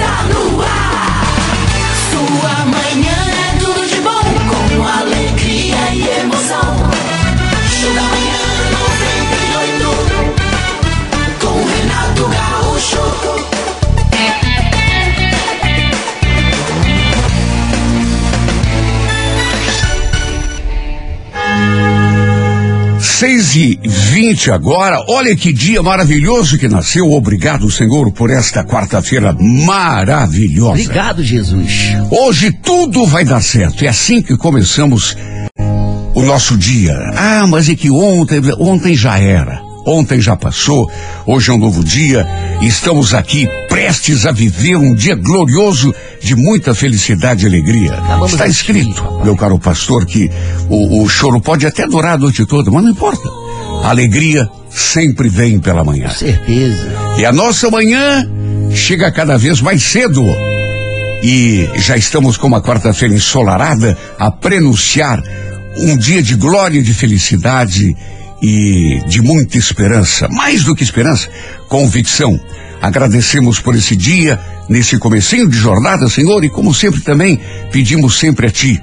está no ar. Sua manhã 6 e 20 agora. Olha que dia maravilhoso que nasceu. Obrigado, Senhor, por esta quarta-feira maravilhosa. Obrigado, Jesus. Hoje tudo vai dar certo. É assim que começamos o nosso dia. Ah, mas é que ontem, ontem já era. Ontem já passou, hoje é um novo dia, e estamos aqui prestes a viver um dia glorioso de muita felicidade e alegria. Acabamos Está escrito, assistir. meu caro pastor, que o, o choro pode até durar a noite toda, mas não importa. A alegria sempre vem pela manhã. Com certeza. E a nossa manhã chega cada vez mais cedo. E já estamos com uma quarta-feira ensolarada a prenunciar um dia de glória e de felicidade e de muita esperança. Mais do que esperança, convicção. Agradecemos por esse dia, nesse comecinho de jornada, Senhor, e como sempre também pedimos sempre a Ti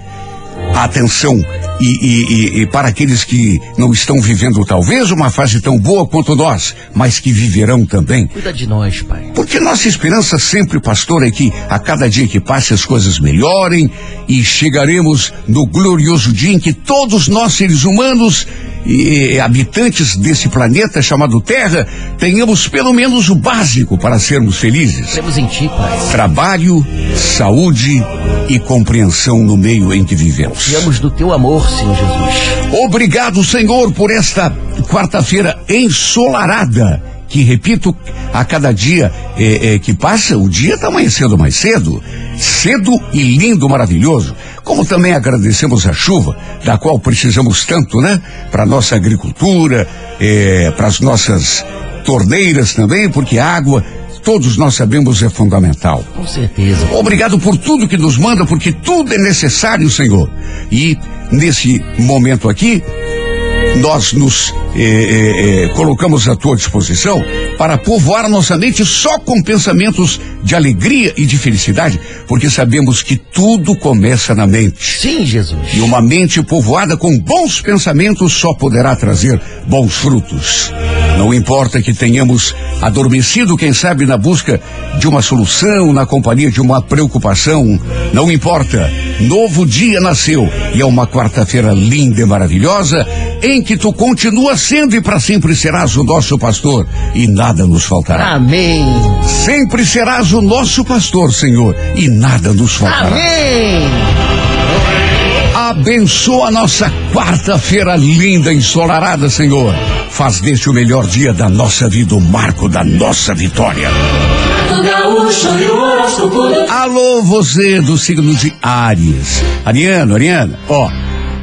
atenção e, e- e- para aqueles que não estão vivendo talvez uma fase tão boa quanto nós, mas que viverão também. Cuida de nós, Pai. Porque nossa esperança sempre, pastor, é que a cada dia que passe as coisas melhorem e chegaremos no glorioso dia em que todos nós, seres humanos e habitantes desse planeta chamado Terra, tenhamos pelo menos o básico para sermos felizes Cremos em Ti, Pai. trabalho, saúde e compreensão no meio em que vivemos. Confiamos do Teu amor, Senhor Jesus. Obrigado, Senhor, por esta quarta-feira ensolarada. Que, repito, a cada dia eh, eh, que passa, o dia está amanhecendo mais cedo. Cedo e lindo, maravilhoso. Como também agradecemos a chuva, da qual precisamos tanto, né? Para nossa agricultura, para as nossas torneiras também, porque água, todos nós sabemos, é fundamental. Com certeza. Obrigado por tudo que nos manda, porque tudo é necessário, Senhor. E nesse momento aqui, nós nos eh, eh, eh, colocamos à tua disposição para povoar nossa mente só com pensamentos de alegria e de felicidade, porque sabemos que tudo começa na mente. Sim, Jesus. E uma mente povoada com bons pensamentos só poderá trazer bons frutos. Não importa que tenhamos adormecido, quem sabe, na busca de uma solução, na companhia de uma preocupação. Não importa. Novo dia nasceu e é uma quarta-feira linda e maravilhosa em que tu continuas sendo e para sempre serás o nosso pastor e nada nos faltará. Amém. Sempre serás o nosso pastor, Senhor, e nada nos faltará. Amém. Abençoa a nossa quarta-feira linda, ensolarada, Senhor. Faz deste o melhor dia da nossa vida, o marco da nossa vitória. Alô, você do signo de Áries. Ariano, Ariana, ó.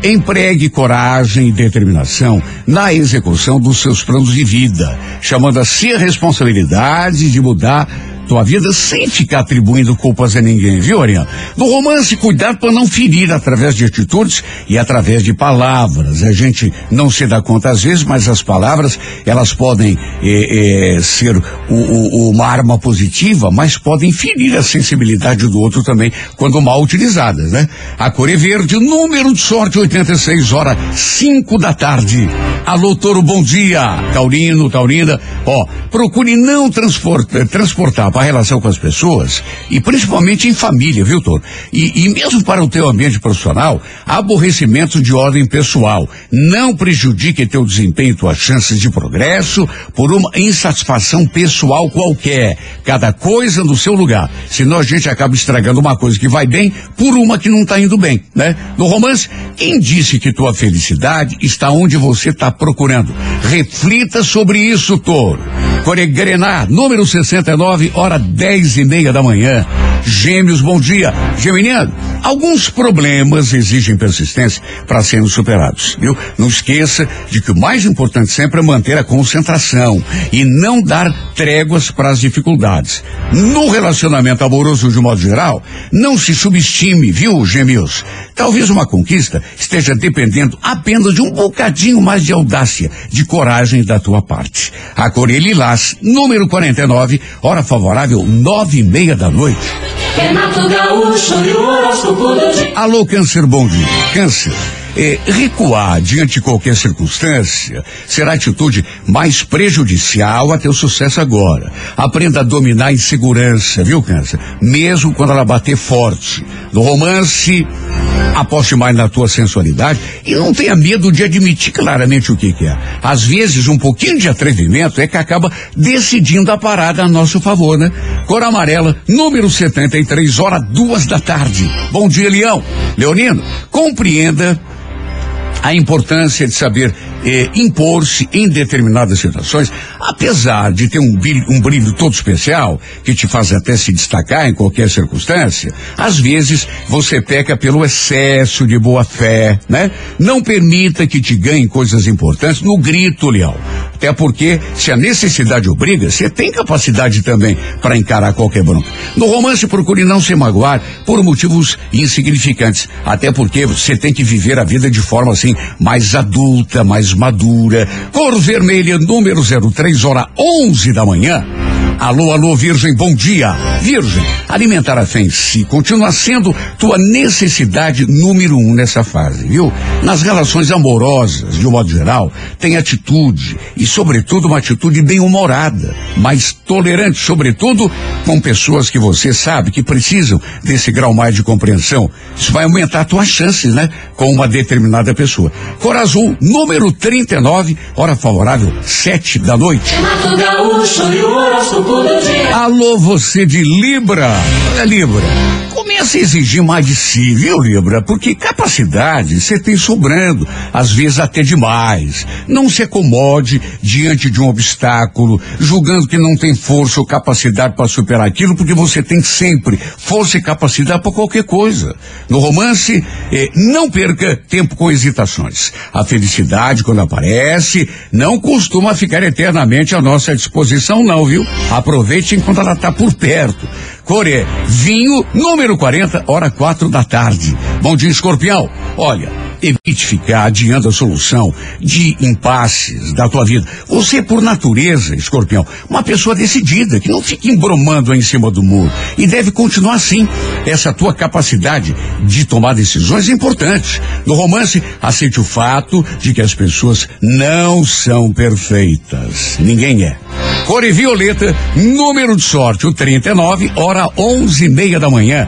Empregue coragem e determinação na execução dos seus planos de vida, chamando a si a responsabilidade de mudar tua vida sem ficar atribuindo culpas a ninguém, viu, Ariano? No romance, cuidado para não ferir através de atitudes e através de palavras. A gente não se dá conta às vezes, mas as palavras, elas podem eh, eh, ser o- o- uma arma positiva, mas podem ferir a sensibilidade do outro também, quando mal utilizadas, né? A cor é verde, número de sorte 86, hora 5 da tarde. Alô, Toro, bom dia. Taurino, Taurina, ó, procure não transportar, transportar para a relação com as pessoas e principalmente em família, viu, Toro? E, e mesmo para o teu ambiente profissional, aborrecimento de ordem pessoal. Não prejudique teu desempenho e tuas chances de progresso por uma insatisfação pessoal qualquer. Cada coisa no seu lugar. Senão a gente acaba estragando uma coisa que vai bem por uma que não está indo bem, né? No romance, quem disse que tua felicidade está onde você está procurando? Reflita sobre isso, Toro. Coregrenar, número 69, hora dez e meia da manhã. Gêmeos, bom dia. Geminiano, Alguns problemas exigem persistência para serem superados, viu? Não esqueça de que o mais importante sempre é manter a concentração e não dar tréguas para as dificuldades. No relacionamento amoroso de modo geral, não se subestime, viu, gêmeos? Talvez uma conquista esteja dependendo apenas de um bocadinho mais de audácia, de coragem da tua parte. A Corelli Lilás, número 49, hora favorável, nove e meia da noite. Renato Gaúcho e o horóscopo do dia. Alô, câncer, bom dia. Câncer. É, recuar diante de qualquer circunstância será a atitude mais prejudicial a teu sucesso agora. Aprenda a dominar a insegurança, viu, Câncer? Mesmo quando ela bater forte. No romance, aposte mais na tua sensualidade e não tenha medo de admitir claramente o que que é. Às vezes, um pouquinho de atrevimento é que acaba decidindo a parada a nosso favor, né? Cor amarela, número 73, hora duas da tarde. Bom dia, Leão. Leonino, compreenda a importância de saber eh, impor-se em determinadas situações, apesar de ter um brilho, um brilho todo especial, que te faz até se destacar em qualquer circunstância, às vezes você peca pelo excesso de boa fé, né? Não permita que te ganhem coisas importantes no grito, Leão. Até porque, se a necessidade obriga, você tem capacidade também para encarar qualquer bronca. No romance, procure não se magoar por motivos insignificantes. Até porque você tem que viver a vida de forma assim, mais adulta, mais madura. Cor vermelha, número 03, hora 11 da manhã. Alô, alô, Virgem, bom dia. Virgem, alimentar a fé em si continua sendo tua necessidade número um nessa fase, viu? Nas relações amorosas, de um modo geral, tem atitude e, sobretudo, uma atitude bem-humorada, mais tolerante, sobretudo com pessoas que você sabe que precisam desse grau mais de compreensão. Isso vai aumentar tuas chances, né? Com uma determinada pessoa. Cor azul, número 39, hora favorável, sete da noite. Renato Gaúcho e o. Alô, você de Libra. Olha, Libra. Comece a exigir mais de si, viu, Libra? Porque capacidade você tem sobrando, às vezes até demais. Não se acomode diante de um obstáculo, julgando que não tem força ou capacidade para superar aquilo, porque você tem sempre força e capacidade para qualquer coisa. No romance, eh, não perca tempo com hesitações. A felicidade, quando aparece, não costuma ficar eternamente à nossa disposição, não, viu? Aproveite enquanto ela está por perto. Core, vinho, número 40, hora quatro da tarde. Bom dia, escorpião. Olha, evite ficar adiando a solução de impasses da tua vida. Você, por natureza, escorpião, uma pessoa decidida, que não fica embromando aí em cima do muro. E deve continuar assim. Essa tua capacidade de tomar decisões é importante. No romance, aceite o fato de que as pessoas não são perfeitas. Ninguém é. Cor e violeta, número de sorte, o 39, hora onze e meia da manhã.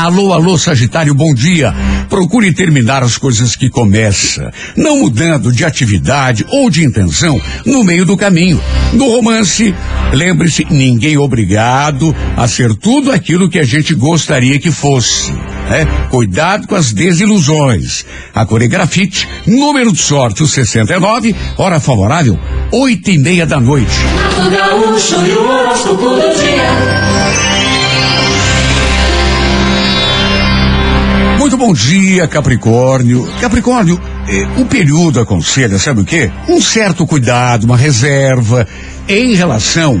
Alô, alô, Sagitário, bom dia. Procure terminar as coisas que começa, não mudando de atividade ou de intenção no meio do caminho. No romance, lembre-se, ninguém é obrigado a ser tudo aquilo que a gente gostaria que fosse. né? Cuidado com as desilusões. A coregrafite, número de sorte, o 69, hora favorável, oito e meia da noite. Renato Gaúcho e o dia. Bom dia, Capricórnio. Capricórnio, o período aconselha, sabe o quê? Um certo cuidado, uma reserva em relação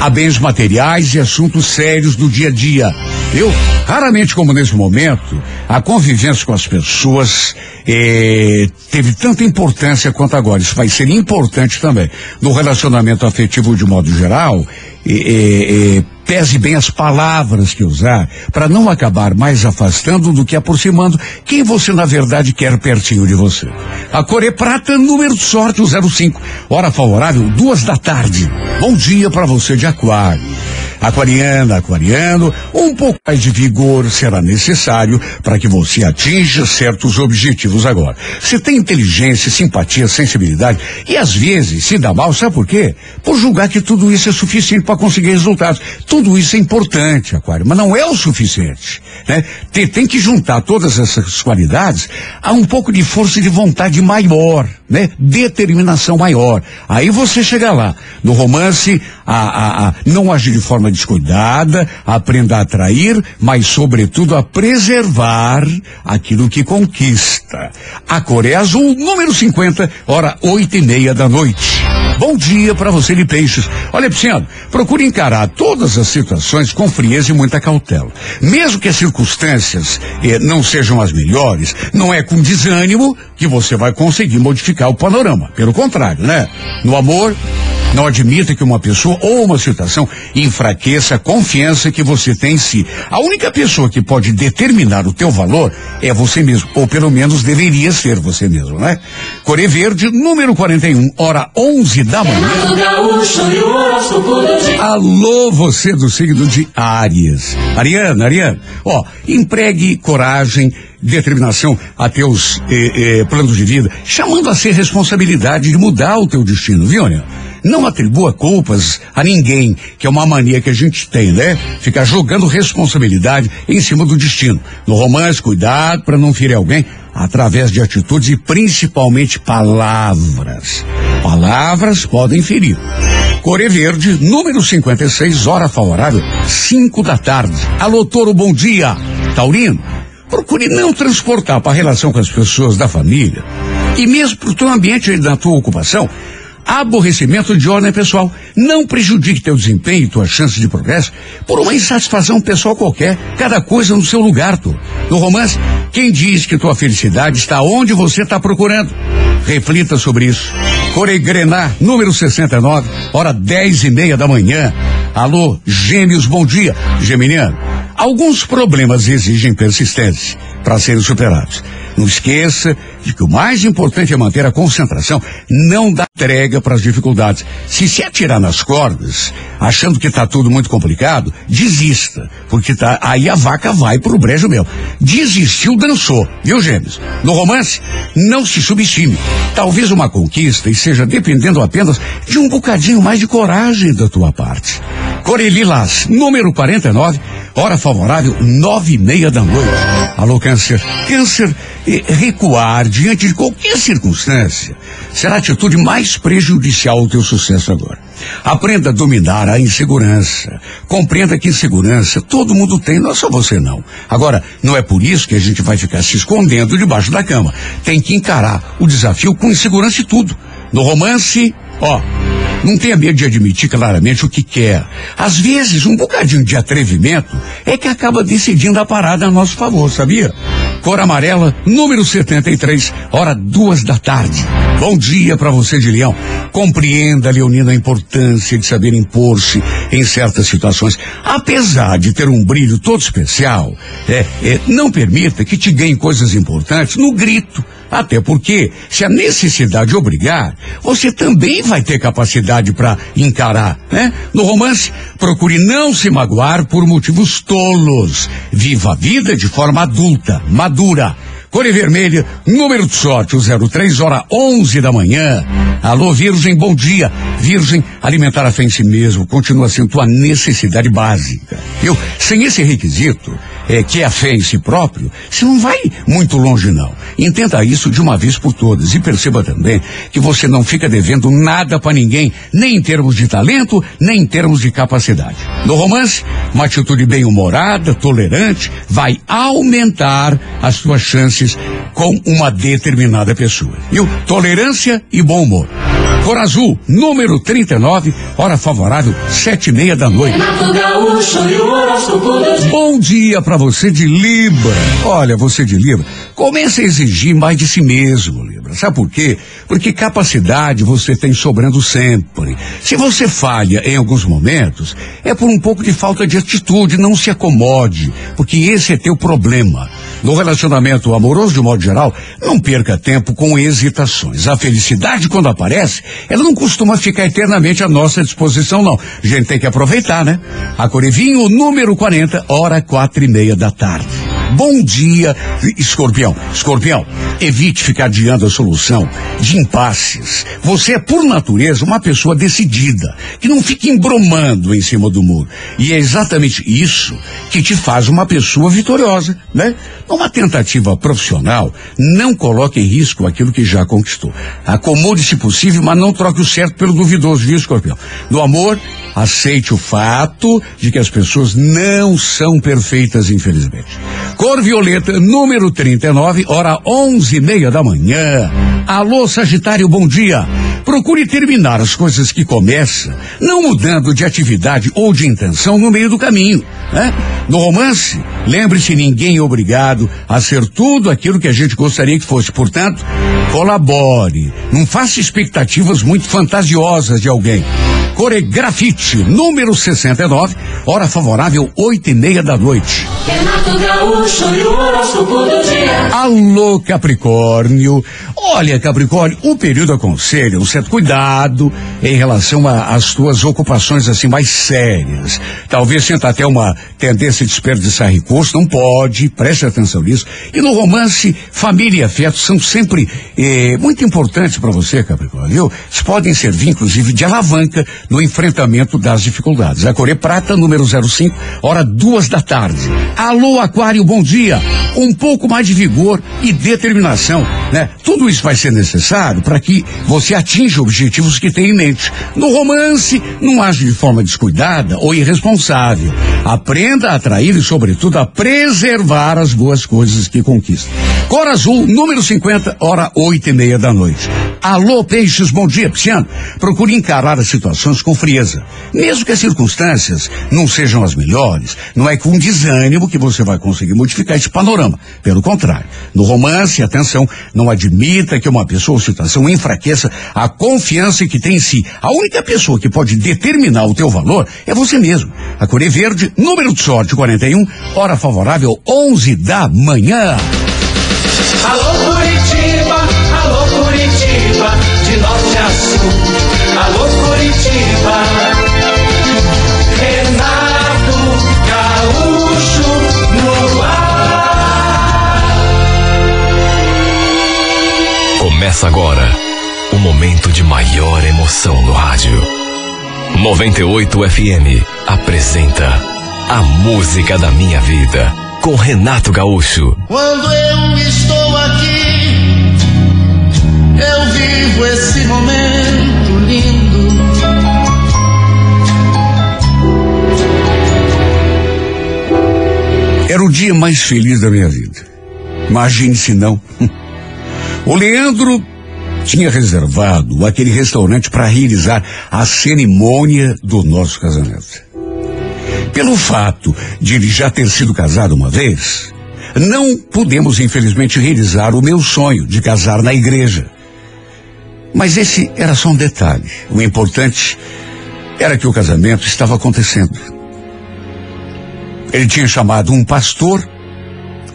a bens materiais e assuntos sérios do dia a dia. Eu, raramente como nesse momento, a convivência com as pessoas eh, teve tanta importância quanto agora. Isso vai ser importante também. No relacionamento afetivo de modo geral, eh, eh, pese bem as palavras que usar, para não acabar mais afastando do que aproximando quem você na verdade quer pertinho de você. A cor é prata, número de sorte, o 05. Hora favorável, duas da tarde. Bom dia para você de aquário. Aquariana, aquariano, um pouco mais de vigor será necessário para que você atinja certos objetivos agora. Você tem inteligência, simpatia, sensibilidade e às vezes se dá mal, sabe por quê? Por julgar que tudo isso é suficiente para conseguir resultados. Isso é importante, aquário, mas não é o suficiente, né? Tem, tem que juntar todas essas qualidades a um pouco de força de vontade maior, né? Determinação maior. Aí você chega lá. No romance, a, a, a não agir de forma descuidada, aprenda a atrair, mas sobretudo a preservar aquilo que conquista. A cor é azul, número 50, hora oito e meia da noite. Bom dia para você de peixes. Olha, Pisciano, procure encarar todas as situações com frieza e muita cautela. Mesmo que as circunstâncias eh, não sejam as melhores, não é com desânimo que você vai conseguir modificar o panorama. Pelo contrário, né? No amor, não admita que uma pessoa ou uma situação enfraqueça a confiança que você tem em si. A única pessoa que pode determinar o teu valor é você mesmo, ou pelo menos deveria ser você mesmo, né? Core Verde, número 41, hora 11 da manhã. Alô, você do signo de Áries. Ariana, Ariana, ó, empregue coragem, determinação a teus eh, eh, planos de vida, chamando a ser responsabilidade de mudar o teu destino, viu, Ariana? Não atribua culpas a ninguém, que é uma mania que a gente tem, né? Ficar jogando responsabilidade em cima do destino. No romance, cuidado para não ferir alguém através de atitudes e principalmente palavras. Palavras podem ferir. Core Verde, número 56, hora favorável, 5 da tarde. Alô, Toro, bom dia. Taurino, procure não transportar para a relação com as pessoas da família e mesmo para o teu ambiente da tua ocupação aborrecimento de ordem pessoal. Não prejudique teu desempenho e tua chance de progresso por uma insatisfação pessoal qualquer. Cada coisa no seu lugar, tu. No romance, quem diz que tua felicidade está onde você está procurando? Reflita sobre isso. Corei Grenar, número 69, hora dez e meia da manhã. Alô, gêmeos, bom dia. Geminiano, alguns problemas exigem persistência para serem superados. Não esqueça de que o mais importante é manter a concentração, não dar trega para as dificuldades. Se se atirar nas cordas, achando que está tudo muito complicado, desista, porque tá, aí a vaca vai pro brejo meu. Desistiu, dançou, viu, gêmeos? No romance, não se subestime. Talvez uma conquista e seja dependendo apenas de um bocadinho mais de coragem da tua parte. Corelilas, número 49, hora favorável, nove e meia da noite. Alô, câncer. Câncer, eh, recuar diante de qualquer circunstância será a atitude mais prejudicial ao teu sucesso agora. Aprenda a dominar a insegurança. Compreenda que insegurança todo mundo tem, não é só você não. Agora, não é por isso que a gente vai ficar se escondendo debaixo da cama. Tem que encarar o desafio com insegurança e tudo. No romance, ó, não tenha medo de admitir claramente o que quer. Às vezes, um bocadinho de atrevimento é que acaba decidindo a parada a nosso favor, sabia? Cor amarela, número 73, hora duas da tarde. Bom dia para você de Leão. Compreenda, Leonina, a importância de saber impor-se em certas situações. Apesar de ter um brilho todo especial, é, é, não permita que te ganhe coisas importantes no grito. Até porque, se a necessidade obrigar, você também vai ter capacidade para encarar, né? No romance, procure não se magoar por motivos tolos. Viva a vida de forma adulta, madura. Cor vermelha, número de sorte, o 03, hora 11 da manhã. Alô, Virgem, bom dia. Virgem, alimentar a fé em si mesmo continua sendo tua necessidade básica. Eu, sem esse requisito, é, que é a fé em si próprio, você não vai muito longe, não. Entenda isso de uma vez por todas e perceba também que você não fica devendo nada para ninguém, nem em termos de talento, nem em termos de capacidade. No romance, uma atitude bem-humorada, tolerante, vai aumentar as suas chances com uma determinada pessoa. Viu? Tolerância e bom humor. Cor azul, número 39, hora favorável, sete e meia da noite. Bom dia para você de Libra. Olha, você de Libra, comece a exigir mais de si mesmo, Libra. Sabe por quê? Porque capacidade você tem sobrando sempre. Se você falha em alguns momentos, é por um pouco de falta de atitude, não se acomode, porque esse é teu problema. No relacionamento amoroso, de modo geral, não perca tempo com hesitações. A felicidade, quando aparece, ela não costuma ficar eternamente à nossa disposição, não. A gente tem que aproveitar, né? A Corevinho, número 40, hora quatro e meia da tarde. Bom dia, escorpião. Escorpião, evite ficar adiando a solução de impasses. Você é, por natureza, uma pessoa decidida, que não fica embromando em cima do muro. E é exatamente isso que te faz uma pessoa vitoriosa, né? Numa tentativa profissional, não coloque em risco aquilo que já conquistou. Acomode se possível, mas não troque o certo pelo duvidoso, viu, escorpião? No amor, Aceite o fato de que as pessoas não são perfeitas, infelizmente. Cor violeta, número 39, hora onze e meia da manhã. Alô, Sagitário, bom dia. Procure terminar as coisas que começa, não mudando de atividade ou de intenção no meio do caminho. Né? No romance, lembre-se, ninguém é obrigado a ser tudo aquilo que a gente gostaria que fosse. Portanto, colabore. Não faça expectativas muito fantasiosas de alguém. Coregrafite, número 69, hora favorável, oito e meia da noite. Renato Gaúcho e o horóscopo do dia. Alô, Capricórnio. Olha, Capricórnio, o período aconselha um certo cuidado em relação às tuas ocupações assim mais sérias. Talvez sinta até uma tendência de desperdiçar recursos, não pode, preste atenção nisso. E no romance, família e afeto são sempre eh, muito importantes para você, Capricórnio, viu? Eles podem servir, inclusive, de alavanca no enfrentamento das dificuldades. A Corê Prata, número 05, hora duas da tarde. Alô, Aquário, bom dia. Um pouco mais de vigor e determinação, né? Tudo isso vai ser necessário para que você atinja objetivos que tem em mente. No romance, não age de forma descuidada ou irresponsável. Aprenda a atrair e, sobretudo, a preservar as boas coisas que conquista. Cor Azul, número 50, hora oito e meia da noite. Alô, Peixes, bom dia, Pisciano. Procure encarar as situações com frieza. Mesmo que as circunstâncias não sejam as melhores, não é com desânimo que você vai conseguir modificar esse panorama. Pelo contrário, no romance, atenção, não admita que uma pessoa ou situação enfraqueça a confiança que tem em si. A única pessoa que pode determinar o teu valor é você mesmo. A Corê Verde, número de sorte 41, hora favorável 11 da manhã. Alô Curitiba, alô Curitiba, de norte a sul. Alô Curitiba. Renato Gaúcho no ar. Começa agora momento de maior emoção no rádio. 98 FM apresenta A Música da Minha Vida com Renato Gaúcho. Quando eu estou aqui, eu vivo esse momento lindo. Era o dia mais feliz da minha vida. Imagine se não. O Leandro tinha reservado aquele restaurante para realizar a cerimônia do nosso casamento. Pelo fato de ele já ter sido casado uma vez, não pudemos infelizmente realizar o meu sonho de casar na igreja. Mas esse era só um detalhe. O importante era que o casamento estava acontecendo. Ele tinha chamado um pastor,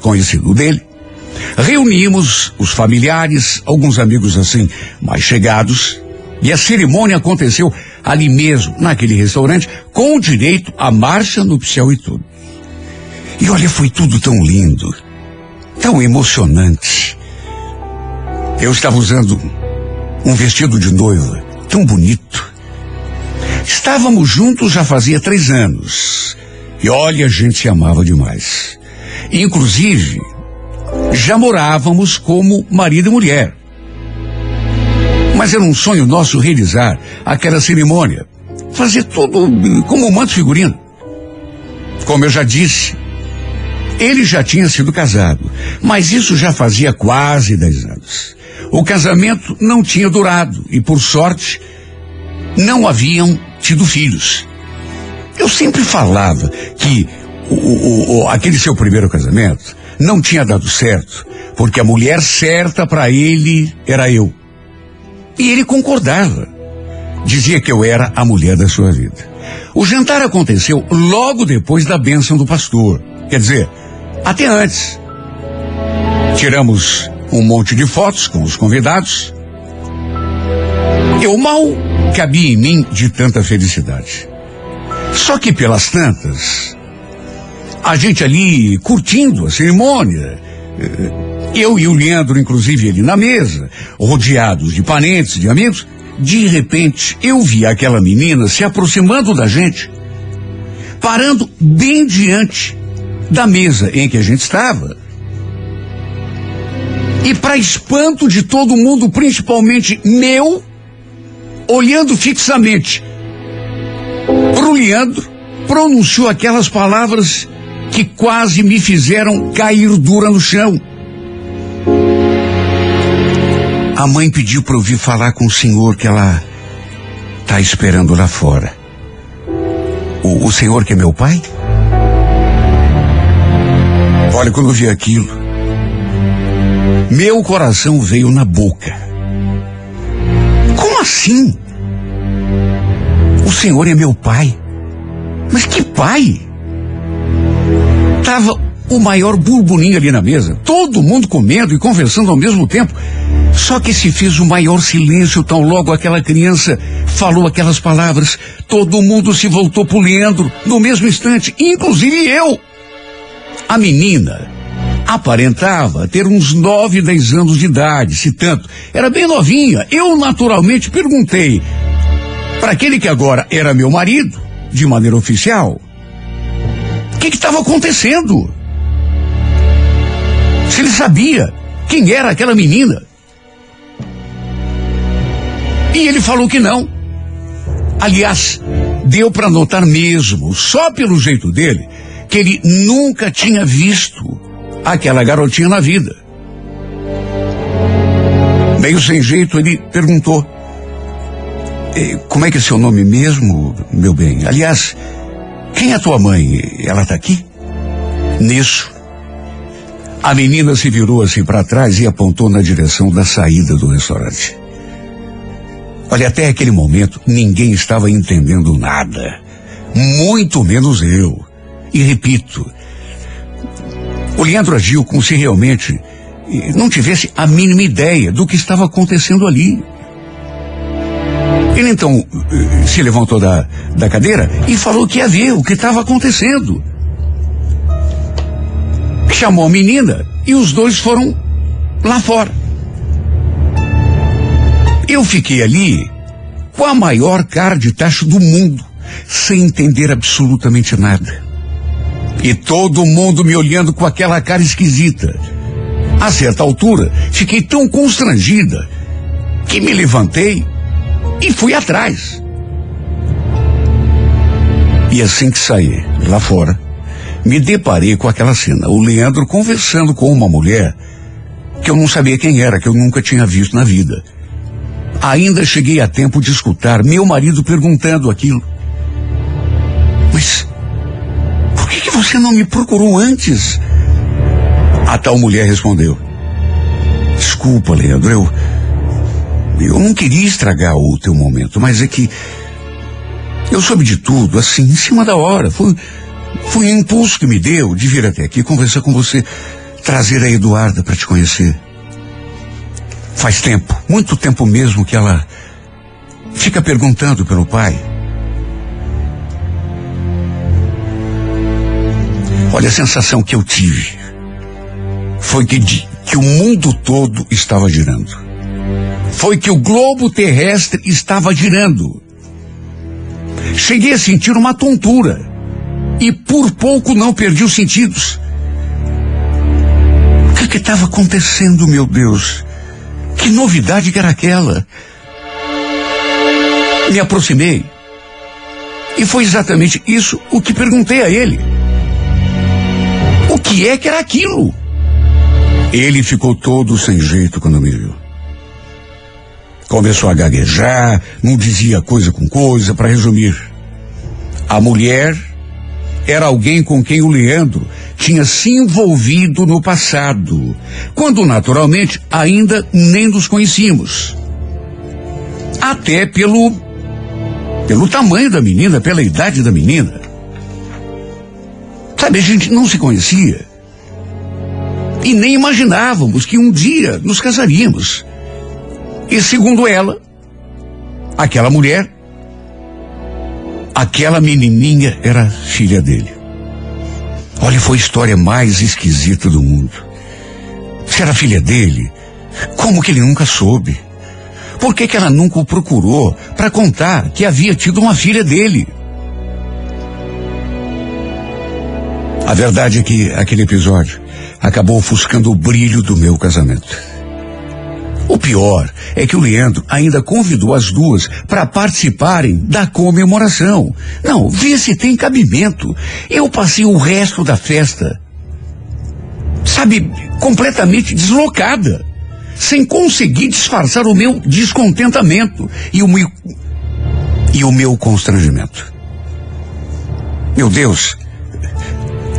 conhecido dele. Reunimos os familiares, alguns amigos assim, mais chegados, e a cerimônia aconteceu ali mesmo, naquele restaurante, com direito à marcha nupcial e tudo. E olha, foi tudo tão lindo, tão emocionante. Eu estava usando um vestido de noiva tão bonito. Estávamos juntos já fazia três anos. E olha, a gente se amava demais. Inclusive, já morávamos como marido e mulher. Mas era um sonho nosso realizar aquela cerimônia. Fazer tudo como um manto figurino. Como eu já disse, ele já tinha sido casado, mas isso já fazia quase dez anos. O casamento não tinha durado e, por sorte, não haviam tido filhos. Eu sempre falava que o, o- o- aquele seu primeiro casamento não tinha dado certo, porque a mulher certa para ele era eu. E ele concordava. Dizia que eu era a mulher da sua vida. O jantar aconteceu logo depois da bênção do pastor. Quer dizer, até antes. Tiramos um monte de fotos com os convidados. Eu mal cabia em mim de tanta felicidade. Só que pelas tantas, a gente ali curtindo a cerimônia, eh, eu e o Leandro, inclusive ele na mesa, rodeados de parentes, de amigos, de repente eu vi aquela menina se aproximando da gente, parando bem diante da mesa em que a gente estava. E para espanto de todo mundo, principalmente meu, olhando fixamente Leandro pronunciou aquelas palavras que quase me fizeram cair dura no chão. A mãe pediu para eu vir falar com o senhor que ela tá esperando lá fora. O, o senhor que é meu pai? Olha, quando eu vi aquilo, meu coração veio na boca. Como assim? O senhor é meu pai? Mas que pai? Tava o maior burburinho ali na mesa, todo mundo comendo e conversando ao mesmo tempo. Só que se fez o maior silêncio tão logo aquela criança falou aquelas palavras. Todo mundo se voltou pro Leandro no mesmo instante, inclusive eu. A menina aparentava ter uns nove, dez anos de idade, se tanto. Era bem novinha. Eu naturalmente perguntei para aquele que agora era meu marido, de maneira oficial, que estava acontecendo? Se ele sabia quem era aquela menina. E ele falou que não. Aliás, deu para notar mesmo, só pelo jeito dele, que ele nunca tinha visto aquela garotinha na vida. Meio sem jeito, ele perguntou: "Eh, Como é que é seu nome mesmo, meu bem? Aliás, quem é tua mãe? Ela tá aqui? Nisso, a menina se virou assim para trás e apontou na direção da saída do restaurante. Olha, até aquele momento ninguém estava entendendo nada. Muito menos eu. E repito, o Leandro agiu como se realmente eh, não tivesse a mínima ideia do que estava acontecendo ali. Ele então eh, se levantou da, da cadeira e falou que ia ver o que estava acontecendo. Chamou a menina e os dois foram lá fora. Eu fiquei ali com a maior cara de tacho do mundo, sem entender absolutamente nada. E todo mundo me olhando com aquela cara esquisita. A certa altura, fiquei tão constrangida que me levantei e fui atrás. E assim que saí lá fora, me deparei com aquela cena. O Leandro conversando com uma mulher que eu não sabia quem era, que eu nunca tinha visto na vida. Ainda cheguei a tempo de escutar meu marido perguntando aquilo. Mas por que, que você não me procurou antes? A tal mulher respondeu: Desculpa, Leandro, eu. Eu não queria estragar o teu momento, mas é que. Eu soube de tudo, assim, em cima da hora. Foi, foi um impulso que me deu de vir até aqui conversar com você, trazer a Eduarda para te conhecer. Faz tempo, muito tempo mesmo que ela fica perguntando pelo pai. Olha, a sensação que eu tive foi que, de- que o mundo todo estava girando. Foi que o globo terrestre estava girando. Cheguei a sentir uma tontura e por pouco não perdi os sentidos. O que estava acontecendo, meu Deus? Que novidade que era aquela? Me aproximei. E foi exatamente isso o que perguntei a ele. O que é que era aquilo? Ele ficou todo sem jeito quando me viu. Começou a gaguejar, não dizia coisa com coisa, para resumir. A mulher era alguém com quem o Leandro tinha se envolvido no passado, quando naturalmente ainda nem nos conhecíamos. Até pelo pelo tamanho da menina, pela idade da menina. Sabe, a gente não se conhecia. E nem imaginávamos que um dia nos casaríamos. E segundo ela, aquela mulher, aquela menininha era filha dele. Olha, foi a história mais esquisita do mundo. Se era filha dele, como que ele nunca soube? Por que, que ela nunca o procurou para contar que havia tido uma filha dele? A verdade é que aquele episódio acabou ofuscando o brilho do meu casamento. O pior é que o Leandro ainda convidou as duas para participarem da comemoração. Não, vê se tem cabimento. Eu passei o resto da festa, sabe, completamente deslocada, sem conseguir disfarçar o meu descontentamento e o meu e o meu constrangimento. Meu Deus,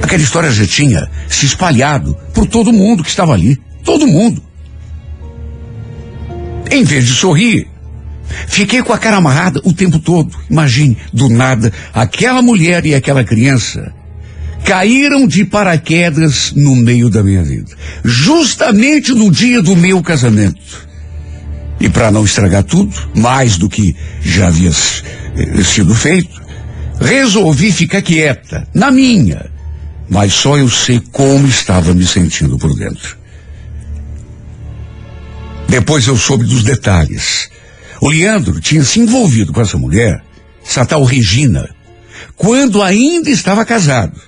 aquela história já tinha se espalhado por todo mundo que estava ali, todo mundo. Em vez de sorrir, fiquei com a cara amarrada o tempo todo. Imagine, do nada, aquela mulher e aquela criança caíram de paraquedas no meio da minha vida, justamente no dia do meu casamento. E para não estragar tudo, mais do que já havia eh, sido feito, resolvi ficar quieta, na minha. Mas só eu sei como estava me sentindo por dentro. Depois eu soube dos detalhes. O Leandro tinha se envolvido com essa mulher, essa tal Regina, quando ainda estava casado.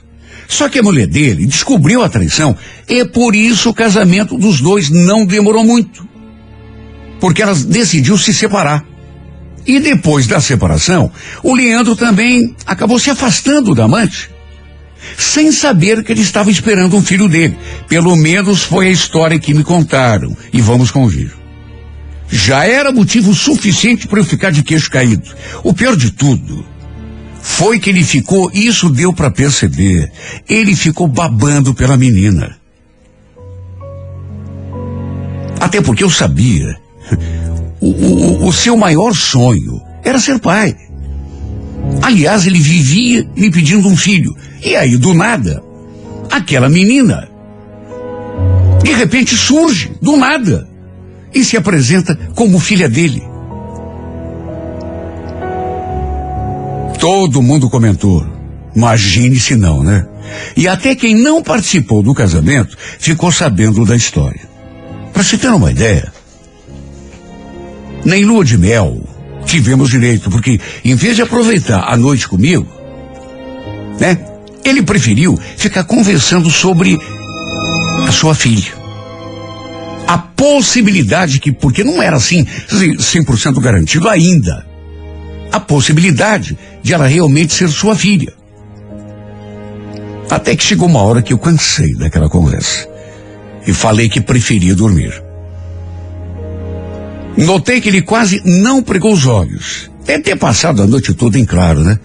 Só que a mulher dele descobriu a traição e por isso o casamento dos dois não demorou muito. Porque ela decidiu se separar. E depois da separação, o Leandro também acabou se afastando da amante. Sem saber que ele estava esperando um filho dele. Pelo menos foi a história que me contaram. E vamos convir. Já era motivo suficiente para eu ficar de queixo caído. O pior de tudo foi que ele ficou, isso deu para perceber, ele ficou babando pela menina. Até porque eu sabia, o, o, o seu maior sonho era ser pai. Aliás, ele vivia me pedindo um filho. E aí, do nada, aquela menina, de repente surge, do nada, e se apresenta como filha dele. Todo mundo comentou. Imagine se não, né? E até quem não participou do casamento ficou sabendo da história. Para se ter uma ideia, nem lua de mel tivemos direito, porque em vez de aproveitar a noite comigo, né? Ele preferiu ficar conversando sobre a sua filha. A possibilidade que, porque não era assim 100% garantido ainda, a possibilidade de ela realmente ser sua filha. Até que chegou uma hora que eu cansei daquela conversa e falei que preferia dormir. Notei que ele quase não pregou os olhos. Deve ter passado a noite toda em claro, né?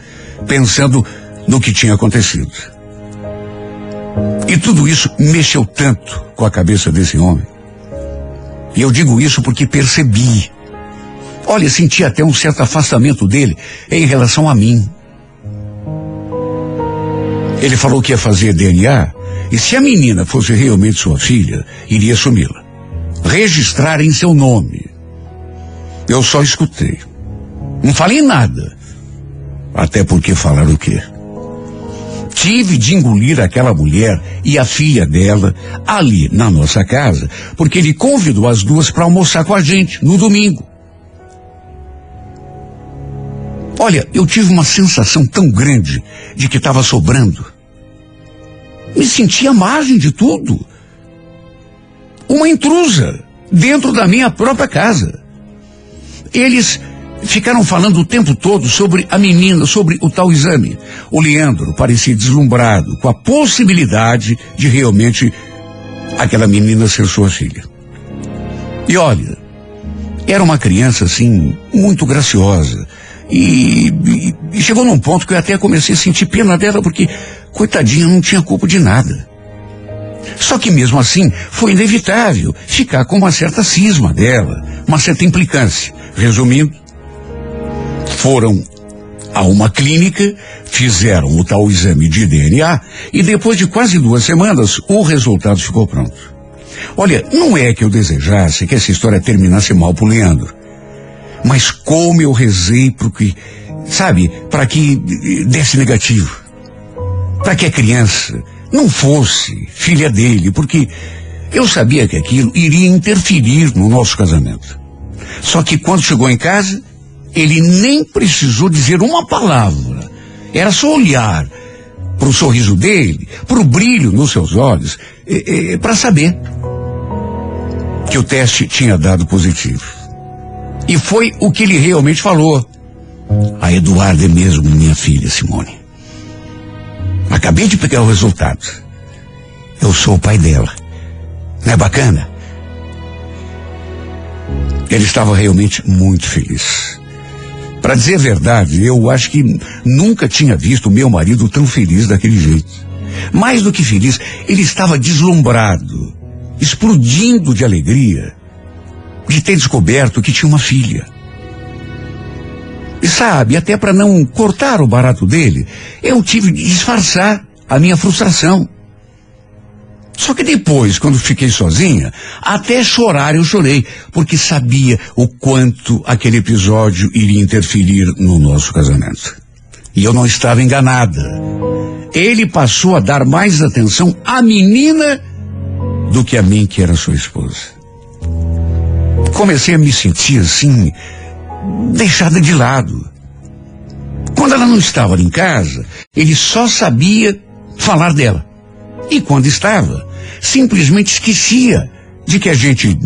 Pensando no que tinha acontecido. E tudo isso mexeu tanto com a cabeça desse homem. E eu digo isso porque percebi. Olha, senti até um certo afastamento dele em relação a mim. Ele falou que ia fazer DNA e se a menina fosse realmente sua filha, iria assumi-la. Registrar em seu nome. Eu só escutei. Não falei nada. Até porque falar o quê? Tive de engolir aquela mulher e a filha dela ali na nossa casa, porque ele convidou as duas para almoçar com a gente no domingo. Olha, eu tive uma sensação tão grande de que estava sobrando. Me sentia à margem de tudo. Uma intrusa dentro da minha própria casa. Eles ficaram falando o tempo todo sobre a menina, sobre o tal exame. O Leandro parecia deslumbrado com a possibilidade de realmente aquela menina ser sua filha. E olha, era uma criança assim, muito graciosa. E, e, e chegou num ponto que eu até comecei a sentir pena dela, porque, coitadinha, não tinha culpa de nada. Só que mesmo assim, foi inevitável ficar com uma certa cisma dela, uma certa implicância. Resumindo, foram a uma clínica, fizeram o tal exame de DNA e depois de quase duas semanas o resultado ficou pronto. Olha, não é que eu desejasse que essa história terminasse mal pro Leandro. Mas como eu rezei para que, sabe, para que desse negativo. Para que a criança não fosse filha dele, porque eu sabia que aquilo iria interferir no nosso casamento. Só que quando chegou em casa, ele nem precisou dizer uma palavra. Era só olhar para o sorriso dele, para o brilho nos seus olhos, para saber que o teste tinha dado positivo. E foi o que ele realmente falou. A Eduarda é mesmo minha filha, Simone. Acabei de pegar o resultado. Eu sou o pai dela. Não é bacana? Ele estava realmente muito feliz. Para dizer a verdade, eu acho que nunca tinha visto meu marido tão feliz daquele jeito. Mais do que feliz, ele estava deslumbrado, explodindo de alegria de ter descoberto que tinha uma filha. E sabe, até para não cortar o barato dele, eu tive de disfarçar a minha frustração. Só que depois, quando fiquei sozinha, até chorar eu chorei, porque sabia o quanto aquele episódio iria interferir no nosso casamento. E eu não estava enganada. Ele passou a dar mais atenção à menina do que a mim, que era sua esposa. Comecei a me sentir assim, deixada de lado. Quando ela não estava em casa, ele só sabia falar dela. E quando estava, simplesmente esquecia de que a gente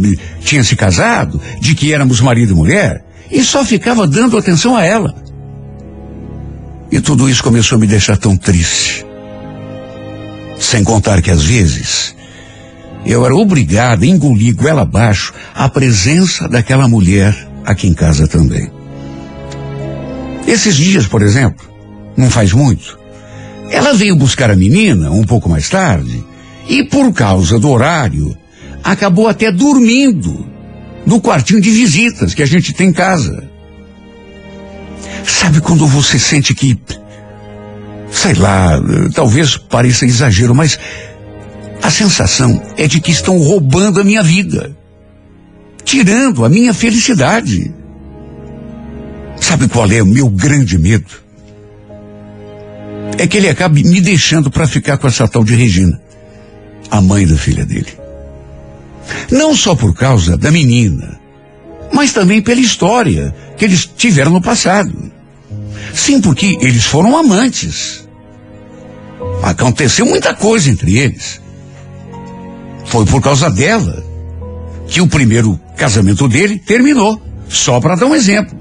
tinha se casado, de que éramos marido e mulher, e só ficava dando atenção a ela. E tudo isso começou a me deixar tão triste. Sem contar que às vezes eu era obrigado a engolir goela abaixo a presença daquela mulher aqui em casa também. Esses dias, por exemplo, não faz muito, ela veio buscar a menina um pouco mais tarde e, por causa do horário, acabou até dormindo no quartinho de visitas que a gente tem em casa. Sabe quando você sente que, sei lá, talvez pareça exagero, mas a sensação é de que estão roubando a minha vida, tirando a minha felicidade. Sabe qual é o meu grande medo? É que ele acabe me deixando para ficar com essa tal de Regina, a mãe da filha dele. Não só por causa da menina, mas também pela história que eles tiveram no passado. Sim, porque eles foram amantes. Aconteceu muita coisa entre eles. Foi por causa dela que o primeiro casamento dele terminou. Só para dar um exemplo.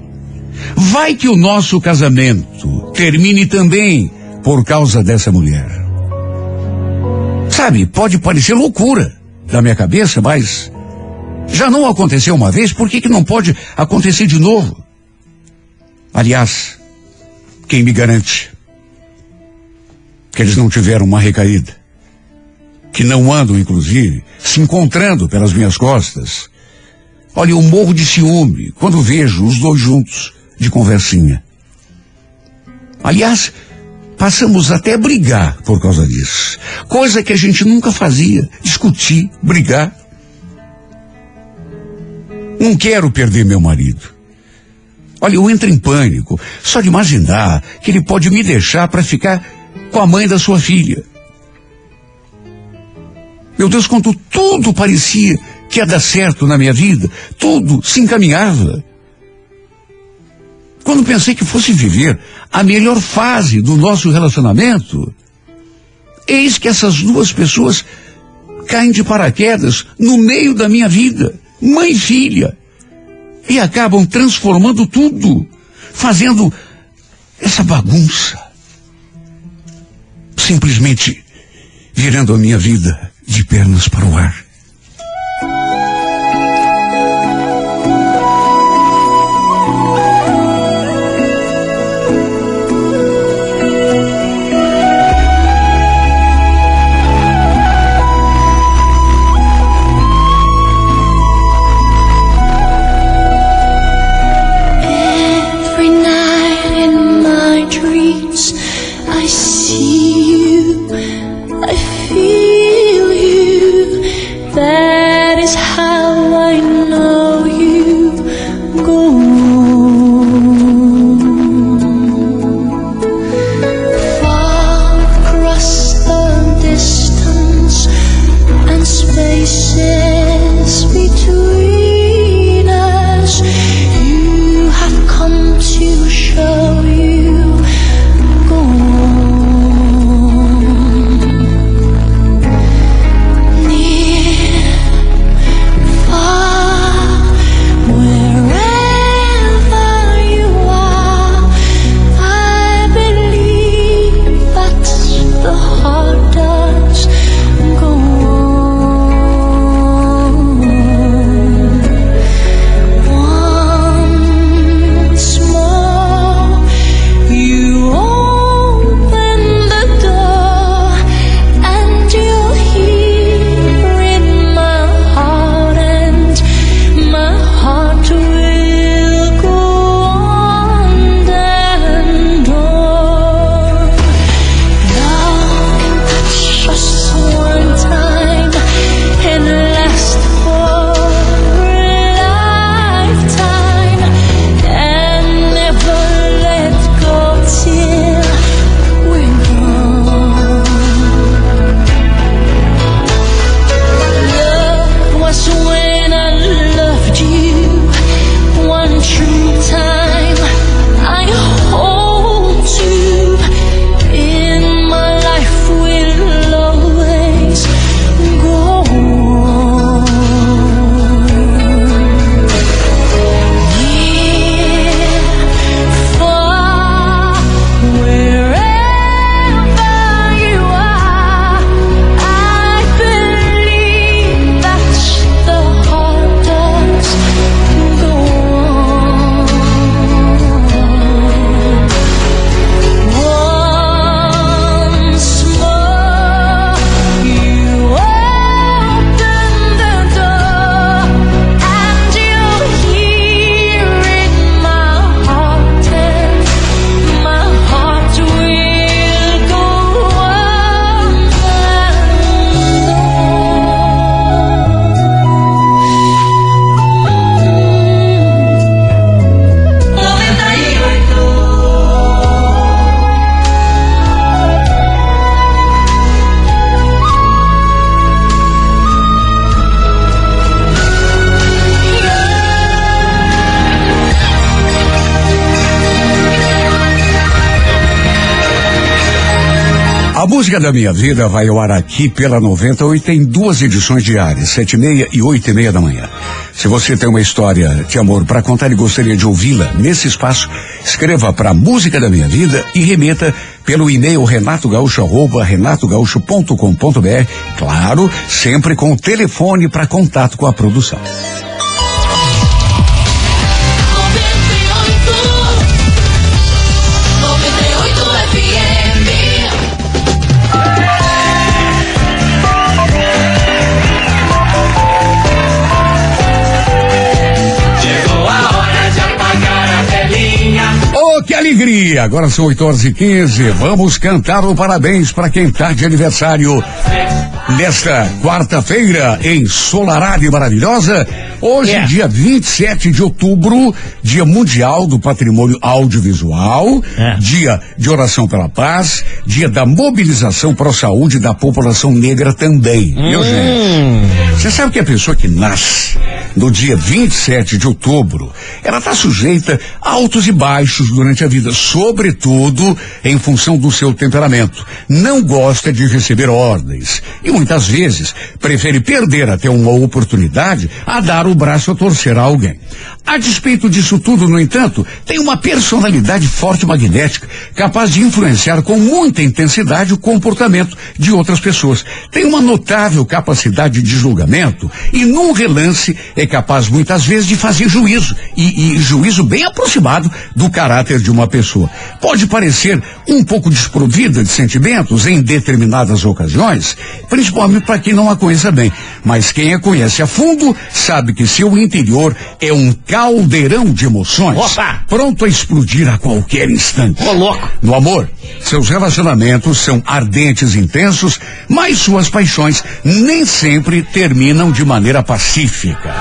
Vai que o nosso casamento termine também por causa dessa mulher. Sabe, pode parecer loucura da minha cabeça, mas já não aconteceu uma vez, por que, que não pode acontecer de novo? Aliás, quem me garante que eles não tiveram uma recaída? Que não andam, inclusive, se encontrando pelas minhas costas? Olha, eu morro de ciúme quando vejo os dois juntos de conversinha. Aliás, passamos até a brigar por causa disso. Coisa que a gente nunca fazia. Discutir, brigar. Não quero perder meu marido. Olha, eu entro em pânico só de imaginar que ele pode me deixar para ficar com a mãe da sua filha. Meu Deus, quando tudo parecia que ia dar certo na minha vida, tudo se encaminhava. Quando pensei que fosse viver a melhor fase do nosso relacionamento, eis que essas duas pessoas caem de paraquedas no meio da minha vida, mãe e filha, e acabam transformando tudo, fazendo essa bagunça, simplesmente virando a minha vida de pernas para o ar. Da minha vida vai ao ar aqui pela 98 em duas edições diárias, sete e meia e oito e meia da manhã. Se você tem uma história de amor para contar e gostaria de ouvi-la nesse espaço, escreva para Música da Minha Vida e remeta pelo e-mail renatogaúcho.com.br, claro, sempre com o telefone para contato com a produção. Que alegria! Agora são 8 horas e 15. Vamos cantar o parabéns para quem tá de aniversário. Nesta quarta-feira, ensolarada e maravilhosa, hoje, É. dia 27 de outubro, Dia Mundial do Patrimônio Audiovisual, É. Dia de Oração pela Paz, Dia da Mobilização para a Saúde da População Negra também, viu, gente? Você sabe que a pessoa que nasce no dia 27 de outubro, ela está sujeita a altos e baixos durante a vida, sobretudo em função do seu temperamento. Não gosta de receber ordens e muitas vezes prefere perder até uma oportunidade a dar o braço a torcer a alguém. A despeito disso tudo, no entanto, tem uma personalidade forte magnética, capaz de influenciar com muita intensidade o comportamento de outras pessoas. Tem uma notável capacidade de julgamento e, num relance, é capaz muitas vezes de fazer juízo, e, e juízo bem aproximado do caráter de uma pessoa. Pode parecer um pouco desprovida de sentimentos em determinadas ocasiões, principalmente para quem não a conheça bem. Mas quem a conhece a fundo sabe que seu interior é um caldeirão de emoções, Opa! pronto a explodir a qualquer instante. Ô, louco. No amor, seus relacionamentos são ardentes e intensos, mas suas paixões nem sempre terminam de maneira pacífica.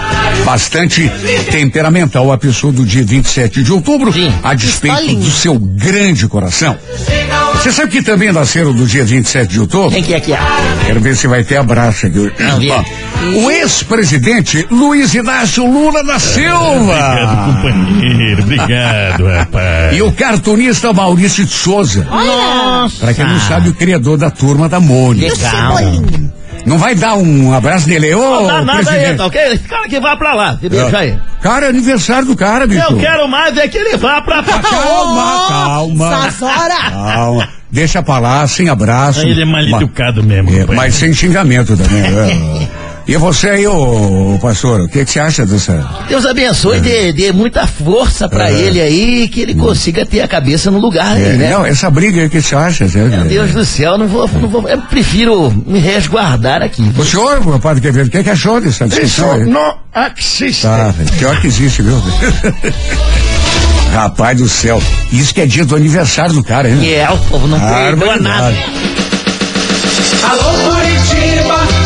Bastante temperamental a pessoa do dia 27 de outubro, Sim. a despeito do seu grande coração. Você sabe que também nasceram do dia 27 de outubro? Quem que é que é? Quero ver se vai ter abraço aqui. Não. Ó, o ex-presidente Luiz Inácio Lula da Silva. companheiro. Obrigado, rapaz. E o cartunista Maurício de Souza. Nossa. Pra quem não sabe, o criador da turma da Mônica. Legal. Não vai dar um abraço nele, ô Não dá nada aí, presidente. tá ok? Esse cara que vá pra lá. Você deixa aí. Cara, é aniversário do cara, bicho. Eu quero mais é que ele vá pra Calma, calma. Sazora. Calma. Deixa pra lá, sem abraço. Ele é mal Ma- educado mesmo, É, mas sem xingamento também. é. E você aí, ô, pastor, o que, você acha dessa. Deus abençoe, dê, dê muita força pra ele aí, que ele consiga ter a cabeça no lugar É, aí, né? Não, essa briga aí, o que você acha? Zé? Meu Deus do céu, não vou, não vou, eu prefiro me resguardar aqui. O senhor, meu padre Quevedo, o que, que achou dessa discussão aí? não existe. Tá, pior que existe, viu? Rapaz do céu, isso que é dia do aniversário do cara, hein? É, o povo não perdoa Barbaridade. nada. Alô Curitiba,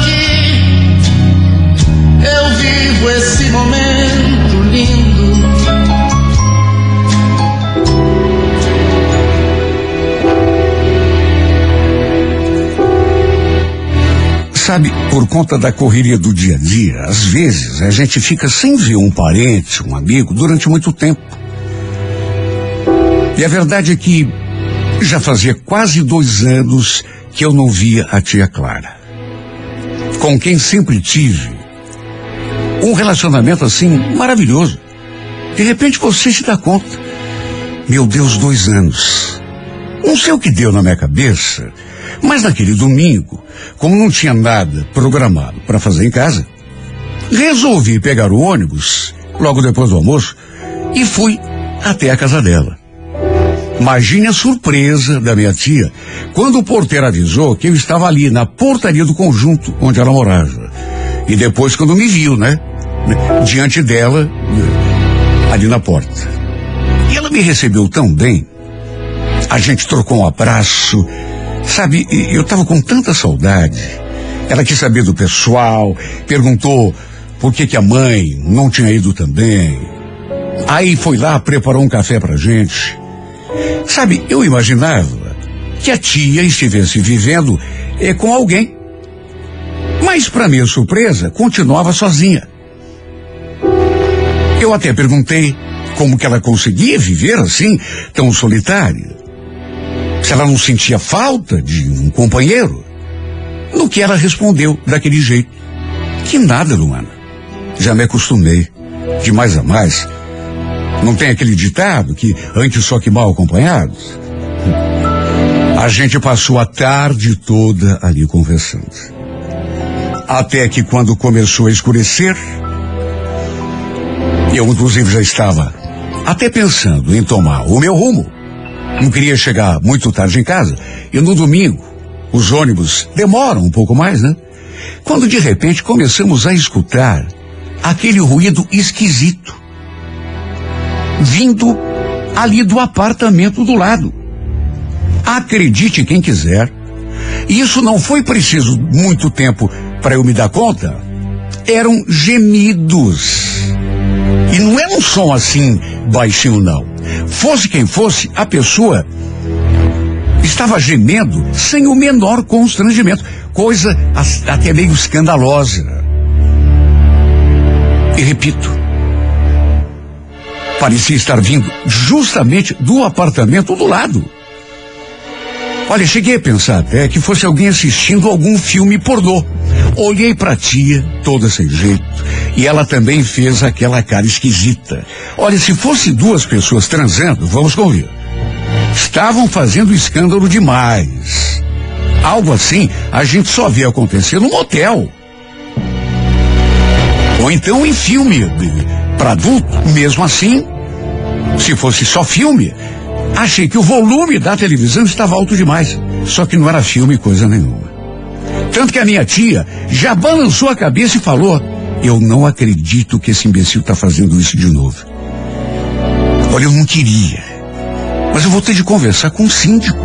vivo esse momento lindo. Sabe, por conta da correria do dia a dia, às vezes a gente fica sem ver um parente, um amigo, durante muito tempo. E a verdade é que já fazia quase dois anos que eu não via a tia Clara. Com quem sempre tive um relacionamento assim maravilhoso. De repente você se dá conta. Meu Deus, dois anos. Não sei o que deu na minha cabeça, mas naquele domingo, como não tinha nada programado para fazer em casa, resolvi pegar o ônibus logo depois do almoço e fui até a casa dela. Imagine a surpresa da minha tia quando o porteiro avisou que eu estava ali na portaria do conjunto onde ela morava. E depois quando me viu, né? Diante dela, ali na porta. E ela me recebeu tão bem. A gente trocou um abraço, Sabe, eu tava com tanta saudade. Ela quis saber do pessoal, perguntou por que que a mãe não tinha ido também. Aí foi lá, preparou um café pra gente. Sabe, eu imaginava que a tia estivesse vivendo eh, com alguém. Mas, para minha surpresa, continuava sozinha. Eu até perguntei como que ela conseguia viver assim, tão solitária. Se ela não sentia falta de um companheiro. No que ela respondeu daquele jeito. Que nada, Luana. Já me acostumei. De mais a mais. Não tem aquele ditado que antes só que mal acompanhados? A gente passou a tarde toda ali conversando. Até que quando começou a escurecer, eu inclusive já estava até pensando em tomar o meu rumo. Não queria chegar muito tarde em casa. E no domingo, os ônibus demoram um pouco mais, né? Quando de repente começamos a escutar aquele ruído esquisito vindo ali do apartamento do lado. Acredite quem quiser, isso não foi preciso muito tempo para eu me dar conta. Eram gemidos. E não era um som assim baixinho, não. Fosse quem fosse, a pessoa estava gemendo sem o menor constrangimento. Coisa até meio escandalosa. E repito, parecia estar vindo justamente do apartamento do lado. Olha, cheguei a pensar até que fosse alguém assistindo algum filme pornô. Olhei pra tia, toda sem jeito, e ela também fez aquela cara esquisita. Olha, se fosse duas pessoas transando, vamos convir. Estavam fazendo escândalo demais. Algo assim a gente só vê acontecer no motel. Ou então em filme, para adulto, mesmo assim, se fosse só filme, achei que o volume da televisão estava alto demais. Só que não era filme coisa nenhuma. Tanto que a minha tia já balançou a cabeça e falou: Eu não acredito que esse imbecil está fazendo isso de novo. Olha, eu não queria. Mas eu vou ter de conversar com o síndico.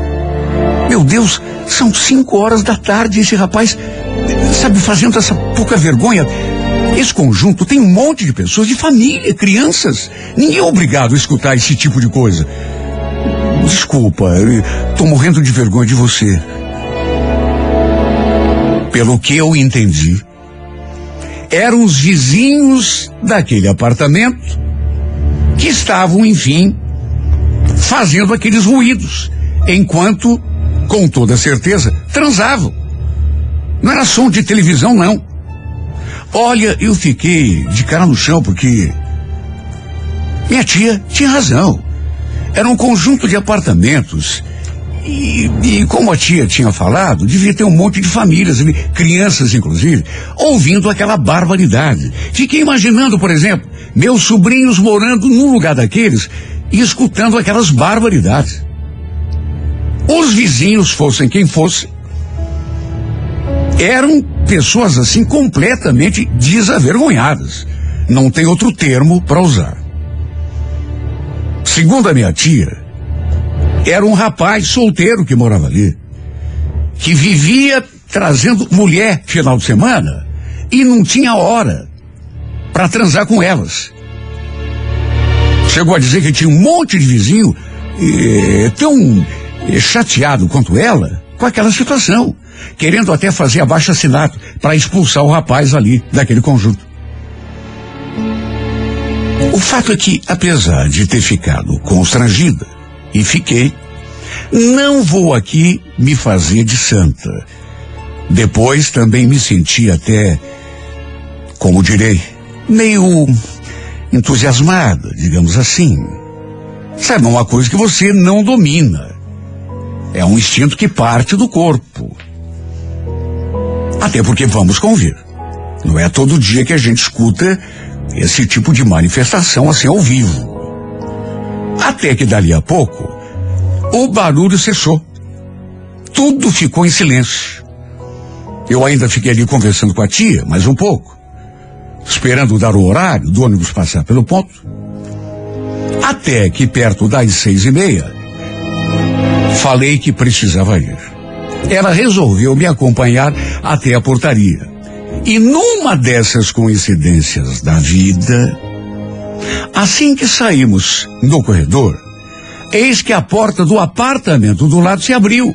Meu Deus, são cinco horas da tarde e esse rapaz, sabe, fazendo essa pouca vergonha. Esse conjunto tem um monte de pessoas, de família, crianças. Ninguém é obrigado a escutar esse tipo de coisa. Desculpa, tô morrendo de vergonha de você. Pelo que eu entendi, eram os vizinhos daquele apartamento que estavam, enfim, fazendo aqueles ruídos, enquanto, com toda certeza, transavam. Não era som de televisão, não. Olha, eu fiquei de cara no chão porque minha tia tinha razão. Era um conjunto de apartamentos. E, e como a tia tinha falado, devia ter um monte de famílias, crianças inclusive, ouvindo aquela barbaridade. Fiquei imaginando, por exemplo, meus sobrinhos morando num lugar daqueles e escutando aquelas barbaridades. Os vizinhos, fossem quem fosse, eram pessoas assim completamente desavergonhadas. Não tem outro termo para usar. Segundo a minha tia, era um rapaz solteiro que morava ali, que vivia trazendo mulher final de semana e não tinha hora para transar com elas. Chegou a dizer que tinha um monte de vizinho eh, tão eh, chateado quanto ela com aquela situação, querendo até fazer abaixo assinado para expulsar o rapaz ali daquele conjunto. O fato é que, apesar de ter ficado constrangida, e fiquei, não vou aqui me fazer de santa. Depois também me senti até, como direi, meio entusiasmada, digamos assim. Sabe, uma coisa que você não domina. É um instinto que parte do corpo. Até porque vamos convir. Não é todo dia que a gente escuta esse tipo de manifestação assim ao vivo. Até que dali a pouco, o barulho cessou. Tudo ficou em silêncio. Eu ainda fiquei ali conversando com a tia, mais um pouco, esperando dar o horário do ônibus passar pelo ponto. Até que perto das seis e meia, falei que precisava ir. ela resolveu me acompanhar até a portaria. E numa dessas coincidências da vida, assim que saímos no corredor, eis que a porta do apartamento do lado se abriu.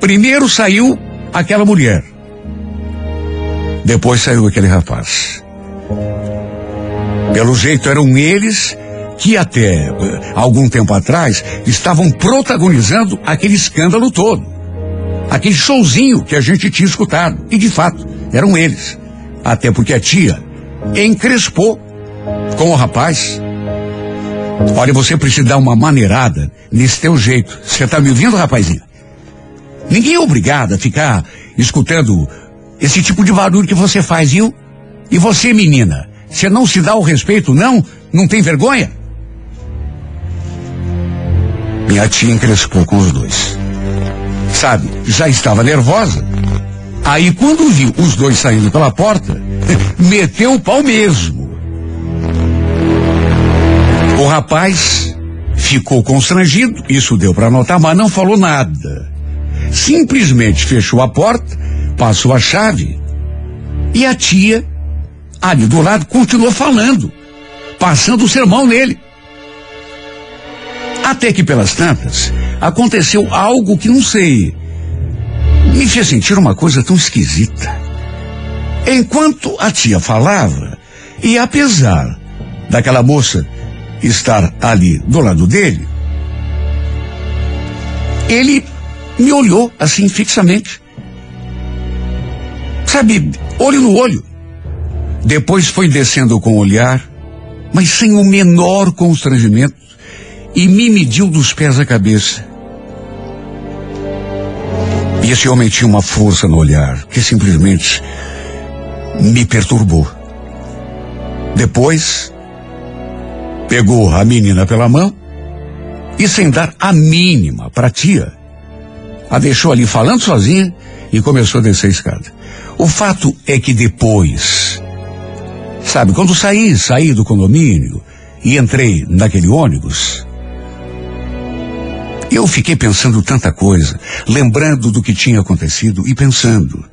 Primeiro saiu aquela mulher. Depois saiu aquele rapaz. Pelo jeito eram eles que até eh, algum tempo atrás estavam protagonizando aquele escândalo todo. Aquele showzinho que a gente tinha escutado. E de fato, eram eles. Até porque a tia encrespou com o rapaz. Olha, você precisa dar uma maneirada nesse teu jeito. Você tá me ouvindo, rapazinho? Ninguém é obrigado a ficar escutando esse tipo de barulho que você faz, viu? E você, menina, você não se dá o respeito, não? Não tem vergonha? Minha tia encrespou com os dois. Sabe, já estava nervosa. Aí quando viu os dois saindo pela porta, meteu o pau mesmo. O rapaz ficou constrangido, isso deu para notar, mas não falou nada. Simplesmente fechou a porta, passou a chave e a tia, ali do lado, continuou falando, passando o sermão nele. Até que pelas tantas, aconteceu algo que não sei. Me fez sentir uma coisa tão esquisita. Enquanto a tia falava, e apesar daquela moça estar ali do lado dele, ele me olhou assim fixamente. Sabe, olho no olho. Depois foi descendo com o olhar, mas sem o menor constrangimento, e me mediu dos pés à cabeça. E esse homem tinha uma força no olhar que simplesmente me perturbou. Depois, pegou a menina pela mão e, sem dar a mínima para a tia, a deixou ali falando sozinha e começou a descer a escada. O fato é que depois, sabe, quando saí, saí do condomínio e entrei naquele ônibus, eu fiquei pensando tanta coisa, lembrando do que tinha acontecido e pensando.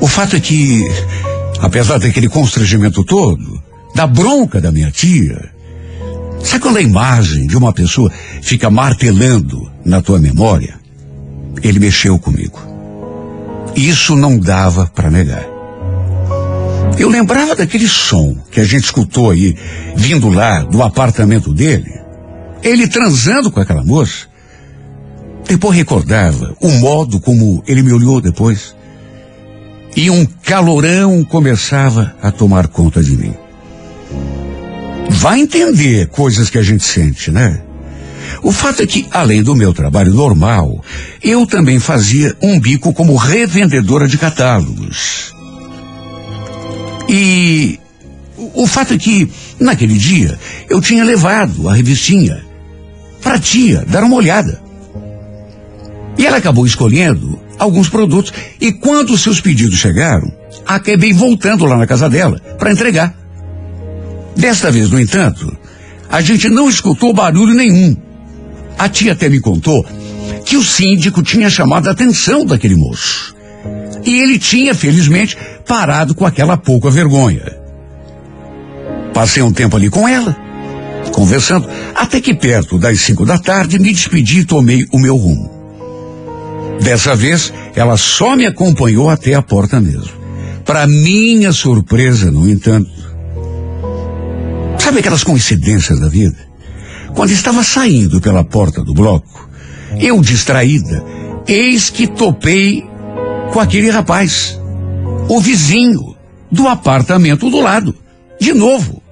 O fato é que, apesar daquele constrangimento todo, da bronca da minha tia, sabe quando a imagem de uma pessoa fica martelando na tua memória? Ele mexeu comigo. Isso não dava para negar. Eu lembrava daquele som que a gente escutou aí, vindo lá do apartamento dele. Ele transando com aquela moça. Depois recordava o modo como ele me olhou depois. E um calorão começava a tomar conta de mim. Vai entender coisas que a gente sente, né? O fato é que, além do meu trabalho normal, eu também fazia um bico como revendedora de catálogos. E o fato é que, naquele dia, eu tinha levado a revistinha para a tia dar uma olhada. E ela acabou escolhendo alguns produtos e quando seus pedidos chegaram, acabei voltando lá na casa dela para entregar. Desta vez, no entanto, a gente não escutou barulho nenhum. A tia até me contou que o síndico tinha chamado a atenção daquele moço. E ele tinha, felizmente, parado com aquela pouca vergonha. Passei um tempo ali com ela, conversando, até que perto das cinco da tarde me despedi e tomei o meu rumo. Dessa vez, ela só me acompanhou até a porta mesmo. Para minha surpresa, no entanto, sabe aquelas coincidências da vida? Quando estava saindo pela porta do bloco, eu distraída, eis que topei com aquele rapaz, o vizinho do apartamento do lado, de novo.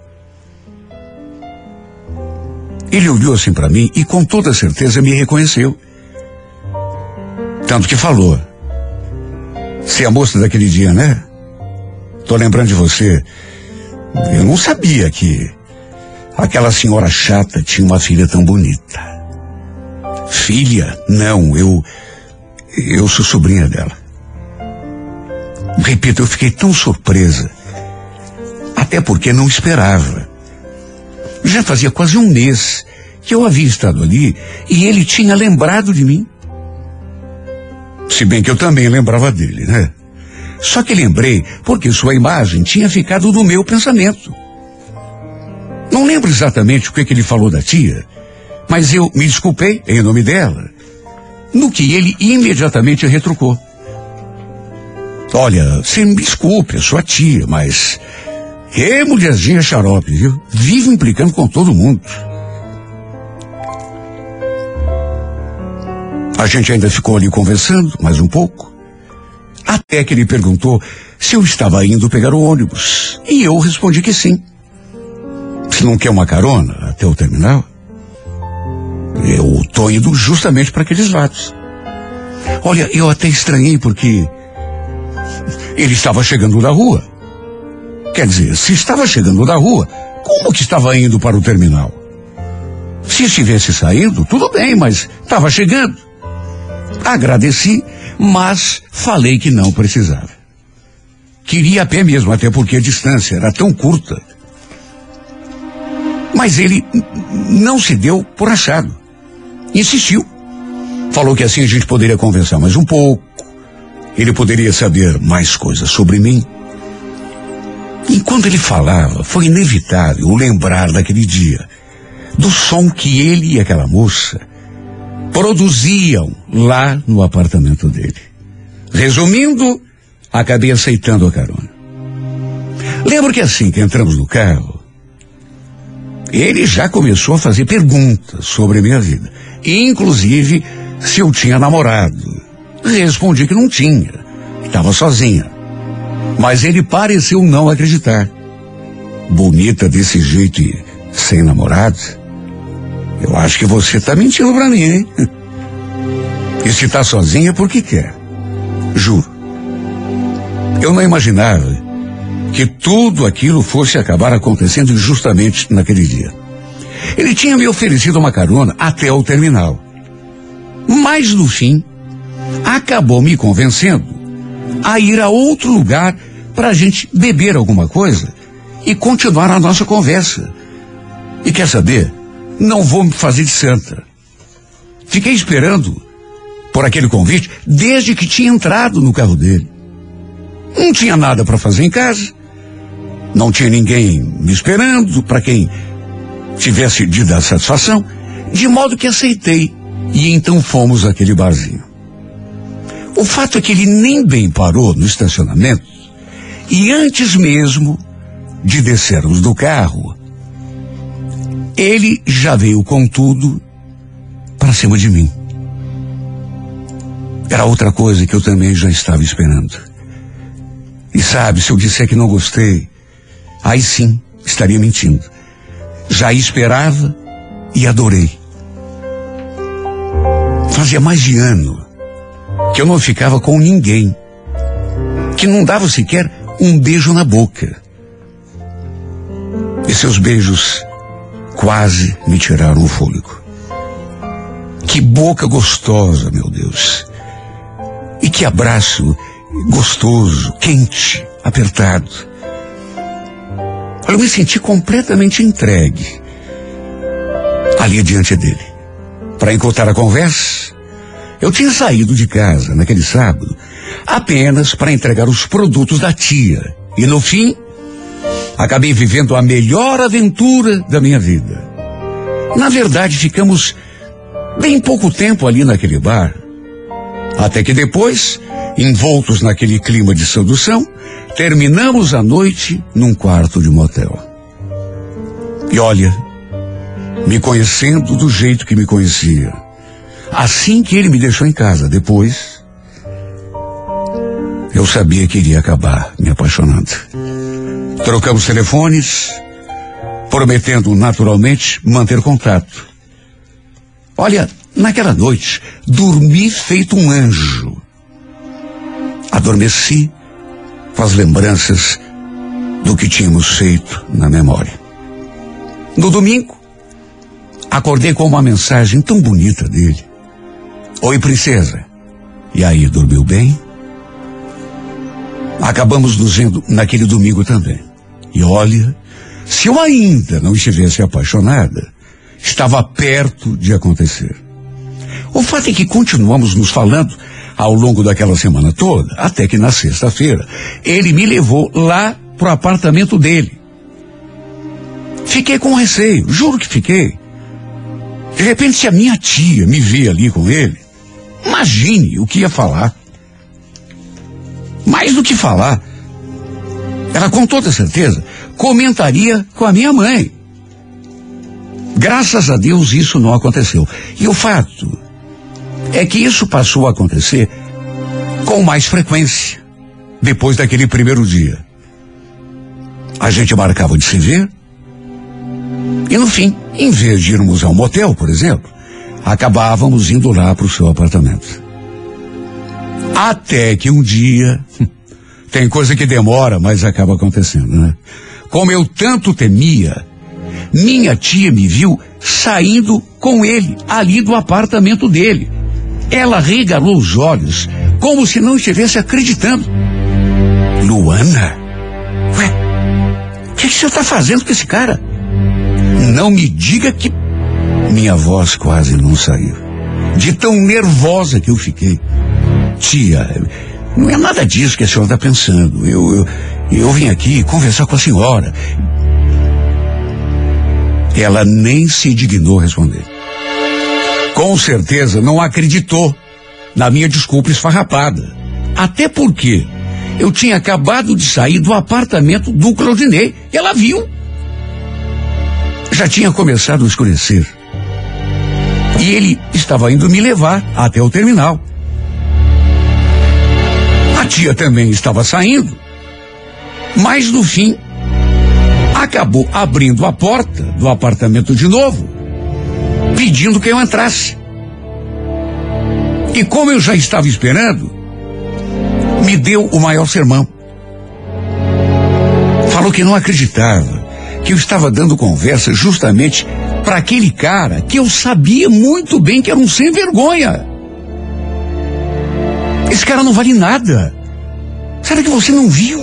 Ele olhou assim para mim e com toda certeza me reconheceu. Tanto que falou. Você é a moça daquele dia, né? Tô lembrando de você. Eu não sabia que aquela senhora chata tinha uma filha tão bonita. Filha? Não, eu. Eu sou sobrinha dela. Repito, eu fiquei tão surpresa. Até porque não esperava. Já fazia quase um mês que eu havia estado ali e ele tinha lembrado de mim. Se bem que eu também lembrava dele, né? Só que lembrei porque sua imagem tinha ficado no meu pensamento. Não lembro exatamente o que, que ele falou da tia, mas eu me desculpei em nome dela. No que ele imediatamente retrucou. Olha, você me desculpe, é sua tia, mas. Que mulherzinha xarope, viu? Vive implicando com todo mundo. A gente ainda ficou ali conversando mais um pouco. Até que ele perguntou se eu estava indo pegar o ônibus. E eu respondi que sim. Se não quer uma carona até o terminal? Eu tô indo justamente para aqueles lados. Olha, eu até estranhei porque ele estava chegando da rua. Quer dizer, se estava chegando da rua, como que estava indo para o terminal? Se estivesse saindo, tudo bem, mas estava chegando. Agradeci, mas falei que não precisava. Queria a pé mesmo, até porque a distância era tão curta. Mas ele não se deu por achado. Insistiu. Falou que assim a gente poderia conversar mais um pouco. Ele poderia saber mais coisas sobre mim. Enquanto ele falava, foi inevitável lembrar daquele dia, do som que ele e aquela moça produziam lá no apartamento dele. Resumindo, acabei aceitando a carona. Lembro que assim que entramos no carro, ele já começou a fazer perguntas sobre a minha vida, inclusive se eu tinha namorado. Respondi que não tinha, estava sozinha. Mas ele pareceu não acreditar. Bonita desse jeito e sem namorado? Eu acho que você está mentindo para mim, hein? E se está sozinha, por que quer? Juro. Eu não imaginava que tudo aquilo fosse acabar acontecendo justamente naquele dia. Ele tinha me oferecido uma carona até o terminal. Mas no fim, acabou me convencendo a ir a outro lugar para a gente beber alguma coisa e continuar a nossa conversa. E quer saber? Não vou me fazer de santa. Fiquei esperando por aquele convite desde que tinha entrado no carro dele. Não tinha nada para fazer em casa. Não tinha ninguém me esperando para quem tivesse de dar satisfação, de modo que aceitei e então fomos àquele barzinho. O fato é que ele nem bem parou no estacionamento e antes mesmo de descermos do carro, ele já veio com tudo para cima de mim. Era outra coisa que eu também já estava esperando. E sabe, se eu disser que não gostei, aí sim estaria mentindo. Já esperava e adorei. Fazia mais de ano que eu não ficava com ninguém, que não dava sequer um beijo na boca. E seus beijos quase me tiraram o fôlego. Que boca gostosa, meu Deus. E que abraço gostoso, quente, apertado. Eu me senti completamente entregue ali diante dele. Para encurtar a conversa, eu tinha saído de casa naquele sábado apenas para entregar os produtos da tia. E no fim, acabei vivendo a melhor aventura da minha vida. Na verdade, ficamos bem pouco tempo ali naquele bar. Até que depois, envoltos naquele clima de sedução, terminamos a noite num quarto de motel. E olha, me conhecendo do jeito que me conhecia, assim que ele me deixou em casa, depois, eu sabia que iria acabar me apaixonando. Trocamos telefones, prometendo naturalmente manter contato. Olha, naquela noite, dormi feito um anjo. Adormeci com as lembranças do que tínhamos feito na memória. No domingo, acordei com uma mensagem tão bonita dele. Oi, princesa. E aí, dormiu bem? Acabamos nos vendo naquele domingo também. E olha, se eu ainda não estivesse apaixonada, estava perto de acontecer. O fato é que continuamos nos falando ao longo daquela semana toda, até que na sexta-feira ele me levou lá pro apartamento dele. Fiquei com receio, juro que fiquei. De repente, se a minha tia me vê ali com ele, imagine o que ia falar. Mais do que falar, ela com toda certeza comentaria com a minha mãe. Graças a Deus isso não aconteceu. E o fato é que isso passou a acontecer com mais frequência depois daquele primeiro dia. A gente marcava de se ver e no fim, em vez de irmos ao motel, por exemplo, acabávamos indo lá para o seu apartamento. Até que um dia, tem coisa que demora, mas acaba acontecendo, né? Como eu tanto temia, minha tia me viu saindo com ele ali do apartamento dele. Ela regalou os olhos, como se não estivesse acreditando. Luana? Ué, o que, que você está fazendo com esse cara? Não me diga que. Minha voz quase não saiu. De tão nervosa que eu fiquei. Tia, não é nada disso que a senhora está pensando. Eu, eu, eu vim aqui conversar com a senhora. Ela nem se dignou responder. Com certeza não acreditou na minha desculpa esfarrapada. Até porque eu tinha acabado de sair do apartamento do Claudinei e ela viu. Já tinha começado a escurecer. E ele estava indo me levar até o terminal. A tia também estava saindo. Mas no fim, acabou abrindo a porta do apartamento de novo, pedindo que eu entrasse. E como eu já estava esperando, me deu o maior sermão. Falou que não acreditava que eu estava dando conversa justamente para aquele cara que eu sabia muito bem que era um sem vergonha. Esse cara não vale nada. Será que você não viu?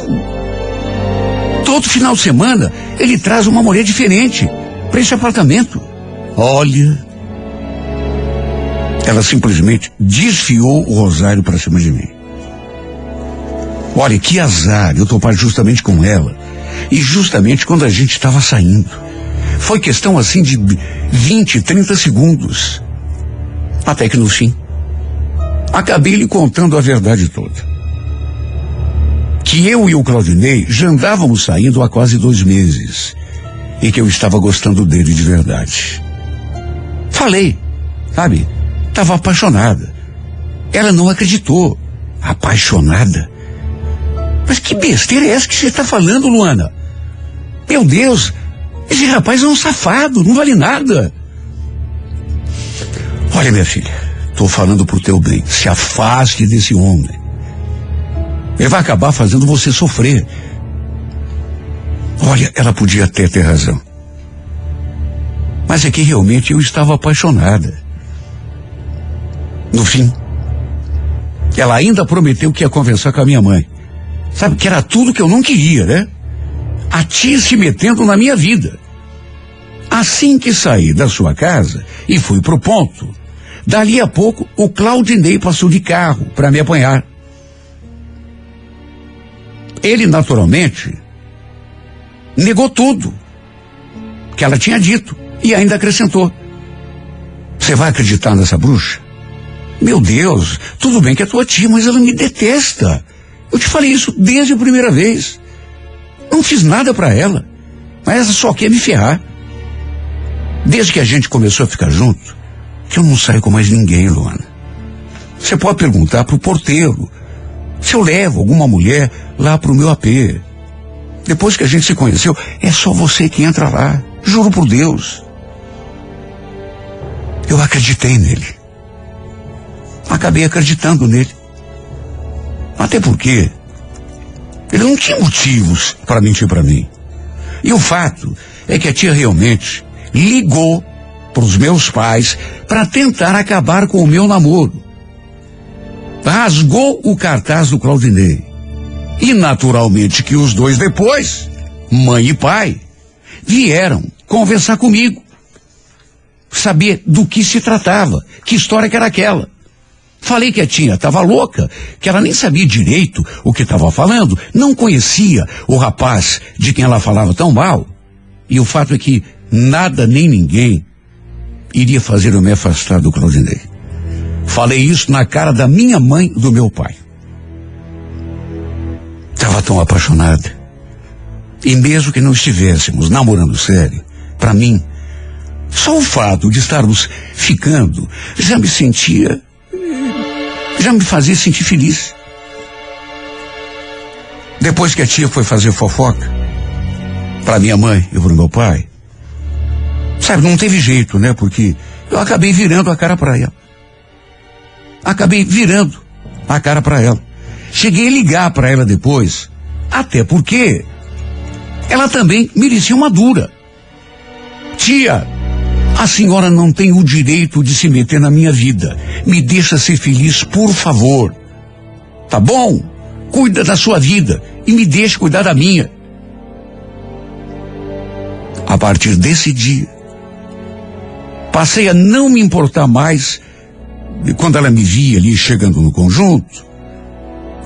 Todo final de semana ele traz uma mulher diferente para esse apartamento. Olha. Ela simplesmente desfiou o rosário para cima de mim. Olha, que azar eu topar justamente com ela. E justamente quando a gente estava saindo. Foi questão assim de 20, 30 segundos. Até que no fim, acabei lhe contando a verdade toda. Que eu e o Claudinei já andávamos saindo há quase dois meses. E que eu estava gostando dele de verdade. Falei, sabe? Estava apaixonada. Ela não acreditou. Apaixonada? Mas que besteira é essa que você está falando, Luana? Meu Deus, esse rapaz é um safado, não vale nada. Olha, minha filha, estou falando pro teu bem. Se afaste desse homem. Ele vai acabar fazendo você sofrer. Olha, ela podia até ter razão. Mas é que realmente eu estava apaixonada. No fim, ela ainda prometeu que ia conversar com a minha mãe. Sabe, que era tudo que eu não queria, né? A tia se metendo na minha vida. Assim que saí da sua casa e fui pro ponto, dali a pouco o Claudinei passou de carro para me apanhar. Ele, naturalmente, negou tudo que ela tinha dito e ainda acrescentou: Você vai acreditar nessa bruxa? Meu Deus, tudo bem que é tua tia, mas ela me detesta. Eu te falei isso desde a primeira vez. Não fiz nada para ela, mas essa só quer me ferrar. Desde que a gente começou a ficar junto, que eu não saio com mais ninguém, Luana. Você pode perguntar pro porteiro se eu levo alguma mulher lá pro meu AP. Depois que a gente se conheceu, é só você que entra lá. Juro por Deus. Eu acreditei nele. Acabei acreditando nele. Até porque ele não tinha motivos para mentir para mim. E o fato é que a tia realmente ligou para os meus pais para tentar acabar com o meu namoro. Rasgou o cartaz do Claudinei. E naturalmente que os dois depois, mãe e pai, vieram conversar comigo. Saber do que se tratava, que história que era aquela. Falei que a tia estava louca, que ela nem sabia direito o que estava falando, não conhecia o rapaz de quem ela falava tão mal. E o fato é que nada nem ninguém iria fazer eu me afastar do Claudinei. Falei isso na cara da minha mãe e do meu pai. Estava tão apaixonada. E mesmo que não estivéssemos namorando sério, para mim, só o fato de estarmos ficando já me sentia. já me fazia sentir feliz. Depois que a tia foi fazer fofoca, para minha mãe e para meu pai, sabe, não teve jeito, né? Porque eu acabei virando a cara para ela. Acabei virando a cara para ela. Cheguei a ligar para ela depois, até porque ela também merecia uma dura. Tia, a senhora não tem o direito de se meter na minha vida. Me deixa ser feliz, por favor. Tá bom? Cuida da sua vida e me deixe cuidar da minha. A partir desse dia, passei a não me importar mais quando ela me via ali chegando no conjunto,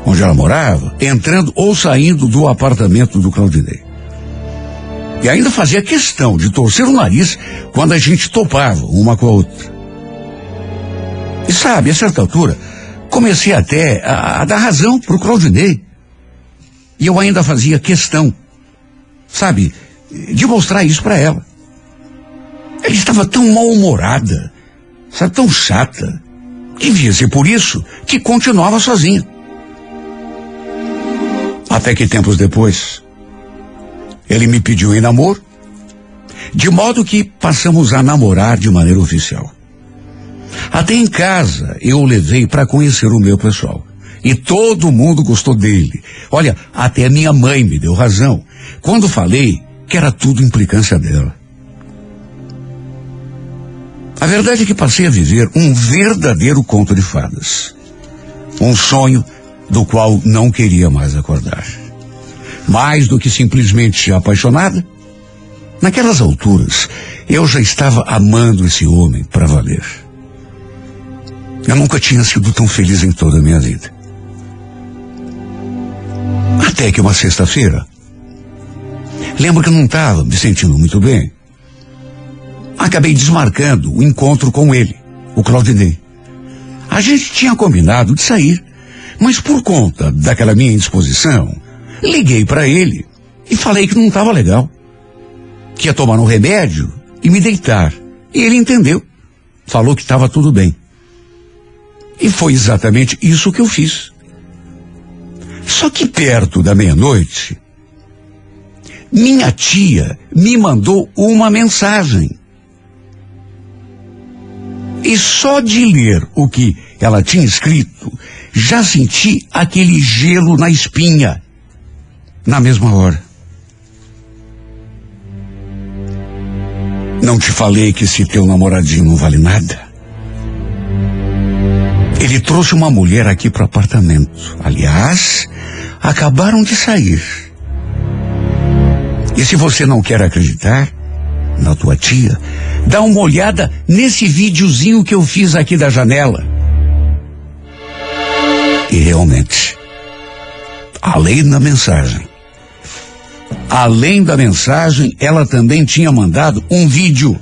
onde ela morava, entrando ou saindo do apartamento do Claudinei. E ainda fazia questão de torcer o nariz quando a gente topava uma com a outra. E sabe, a certa altura, comecei até a, a dar razão pro Claudinei. E eu ainda fazia questão, sabe, de mostrar isso para ela. Ela estava tão mal-humorada, sabe, tão chata. Devia ser por isso que continuava sozinha. Até que tempos depois, ele me pediu em namoro, de modo que passamos a namorar de maneira oficial. Até em casa eu o levei para conhecer o meu pessoal. E todo mundo gostou dele. Olha, até minha mãe me deu razão quando falei que era tudo implicância dela. A verdade é que passei a viver um verdadeiro conto de fadas. Um sonho do qual não queria mais acordar. Mais do que simplesmente apaixonada, naquelas alturas eu já estava amando esse homem para valer. Eu nunca tinha sido tão feliz em toda a minha vida. Até que uma sexta-feira, lembro que não estava me sentindo muito bem. Acabei desmarcando o encontro com ele, o Claudinei. A gente tinha combinado de sair, mas por conta daquela minha indisposição, liguei para ele e falei que não estava legal. Que ia tomar um remédio e me deitar. E ele entendeu. Falou que estava tudo bem. E foi exatamente isso que eu fiz. Só que perto da meia-noite, minha tia me mandou uma mensagem. E só de ler o que ela tinha escrito, já senti aquele gelo na espinha, na mesma hora. Não te falei que esse teu namoradinho não vale nada? Ele trouxe uma mulher aqui para o apartamento. Aliás, acabaram de sair. E se você não quer acreditar na tua tia, dá uma olhada nesse videozinho que eu fiz aqui da janela. E realmente, além da mensagem, além da mensagem, ela também tinha mandado um vídeo.